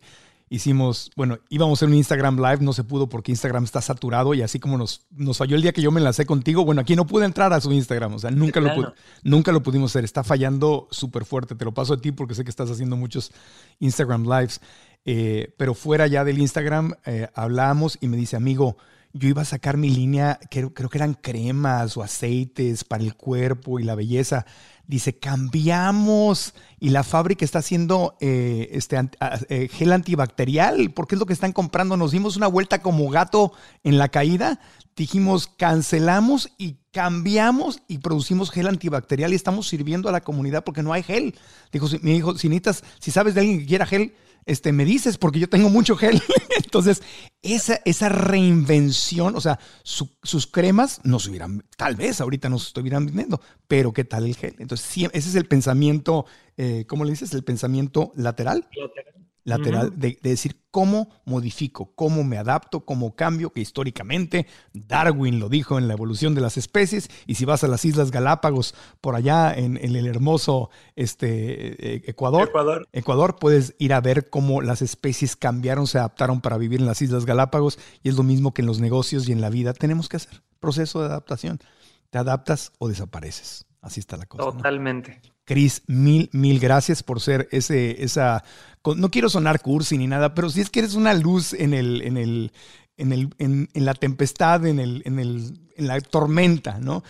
hicimos, bueno, íbamos a hacer un Instagram Live, no se pudo porque Instagram está saturado y así como nos, nos falló el día que yo me enlacé contigo, bueno, aquí no pude entrar a su Instagram, o sea, nunca, lo, nunca lo pudimos hacer, está fallando súper fuerte, te lo paso a ti porque sé que estás haciendo muchos Instagram Lives, eh, pero fuera ya del Instagram eh, hablamos y me dice, amigo, yo iba a sacar mi línea, creo, creo que eran cremas o aceites para el cuerpo y la belleza dice, cambiamos y la fábrica está haciendo eh, este, eh, gel antibacterial, porque es lo que están comprando. Nos dimos una vuelta como gato en la caída, dijimos, cancelamos y cambiamos y producimos gel antibacterial y estamos sirviendo a la comunidad porque no hay gel. Dijo, mi hijo, si necesitas, si sabes de alguien que quiera gel, este, me dices porque yo tengo mucho gel. Entonces, esa, esa reinvención, o sea, sus cremas no se hubieran, tal vez ahorita no se estuvieran vendiendo, pero ¿qué tal el gel? Entonces, ese es el pensamiento, eh, ¿cómo le dices? El pensamiento lateral. Lateral lateral de, decir cómo modifico, cómo me adapto, cómo cambio, que históricamente Darwin lo dijo en la evolución de las especies, y si vas a las Islas Galápagos, por allá en, el hermoso este, eh, Ecuador, Ecuador, Ecuador, puedes ir a ver cómo las especies cambiaron, se adaptaron para vivir en las Islas Galápagos, y es lo mismo que en los negocios y en la vida tenemos que hacer, proceso de adaptación. Te adaptas o desapareces. Así está la cosa. Totalmente. Cris, mil, mil gracias por ser ese, esa, no quiero sonar cursi ni nada, pero si es que eres una luz en el, en el, en el, en, la tempestad, en el, en el, en la tormenta, ¿no?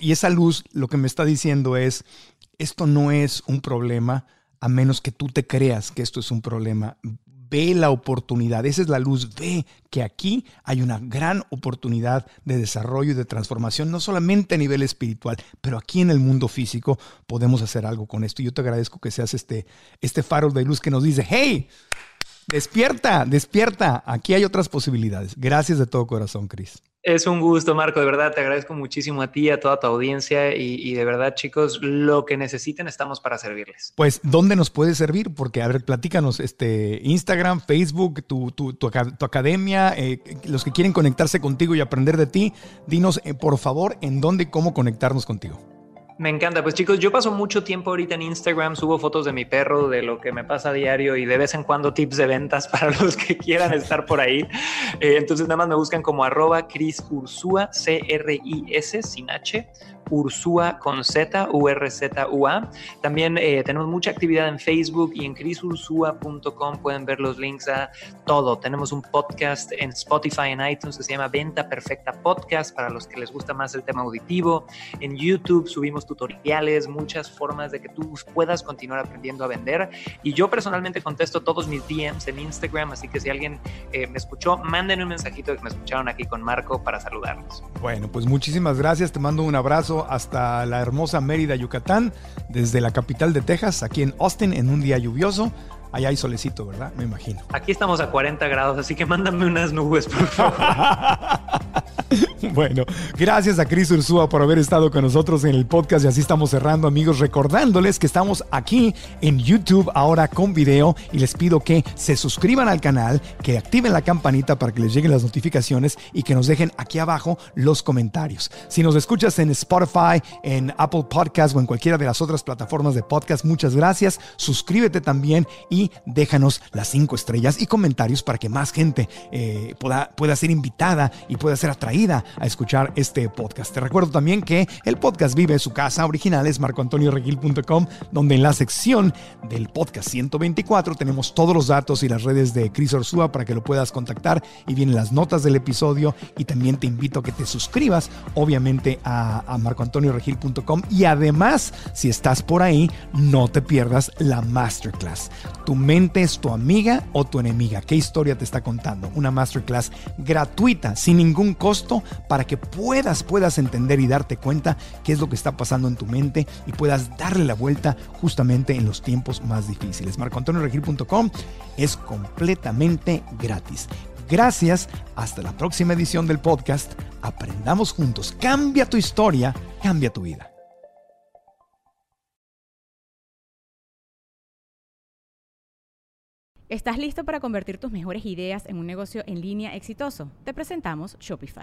y esa luz lo que me está diciendo es, esto no es un problema a menos que tú te creas que esto es un problema ve la oportunidad, esa es la luz, ve que aquí hay una gran oportunidad de desarrollo y de transformación, no solamente a nivel espiritual, pero aquí en el mundo físico podemos hacer algo con esto. Yo te agradezco que seas este, este faro de luz que nos dice, hey, despierta, despierta, aquí hay otras posibilidades. Gracias de todo corazón, Cris. Es un gusto, Marco, de verdad, te agradezco muchísimo a ti, a toda tu audiencia y, de verdad, chicos, lo que necesiten estamos para servirles. Pues, ¿dónde nos puede servir? Porque, a ver, platícanos, este, Instagram, Facebook, tu, tu, tu, academia, eh, los que quieren conectarse contigo y aprender de ti, dinos, eh, por favor, en dónde y cómo conectarnos contigo. Me encanta. Pues chicos, yo paso mucho tiempo ahorita en Instagram, subo fotos de mi perro, de lo que me pasa a diario y de vez en cuando tips de ventas para los que quieran estar por ahí. Eh, entonces nada más me buscan como arroba Cris Ursúa, C-R-I-S, sin H, Ursua con Z, U-R-Z-U-A. También eh, tenemos mucha actividad en Facebook y en crisursua.com pueden ver los links a todo. Tenemos un podcast en Spotify, en iTunes que se llama Venta Perfecta Podcast para los que les gusta más el tema auditivo. En YouTube subimos tutoriales, muchas formas de que tú puedas continuar aprendiendo a vender. Y yo personalmente contesto todos mis DMs en Instagram, así que si alguien eh, me escuchó, manden un mensajito que me escucharon aquí con Marco para saludarlos. Bueno, pues muchísimas gracias. Te mando un abrazo hasta la hermosa Mérida, Yucatán, desde la capital de Texas, aquí en Austin, en un día lluvioso. Allá hay solecito, ¿verdad? Me imagino. Aquí estamos a 40 grados, así que mándame unas nubes, por favor. bueno, gracias a Cris Ursúa por haber estado con nosotros en el podcast y así estamos cerrando amigos, recordándoles que estamos aquí en YouTube ahora con video y les pido que se suscriban al canal, que activen la campanita para que les lleguen las notificaciones y que nos dejen aquí abajo los comentarios. Si nos escuchas en Spotify, en Apple Podcast o en cualquiera de las otras plataformas de podcast, muchas gracias. Suscríbete también y déjanos las cinco estrellas y comentarios para que más gente eh, pueda, pueda ser invitada y pueda ser atraída a escuchar este podcast. Te recuerdo también que el podcast vive su casa original, es marcoantonioregil.com, donde en la sección del podcast 124 tenemos todos los datos y las redes de Cris Orsúa para que lo puedas contactar y vienen las notas del episodio y también te invito a que te suscribas, obviamente, a, a marcoantonioregil.com y además, si estás por ahí, no te pierdas la masterclass. Tu mente es tu amiga o tu enemiga. ¿Qué historia te está contando? Una masterclass gratuita, sin ningún costo, para que puedas, puedas entender y darte cuenta qué es lo que está pasando en tu mente y puedas darle la vuelta justamente en los tiempos más difíciles. MarcoAntonioRegil.com es completamente gratis. Gracias, hasta la próxima edición del podcast. Aprendamos juntos. Cambia tu historia, cambia tu vida. ¿Estás listo para convertir tus mejores ideas en un negocio en línea exitoso? Te presentamos Shopify.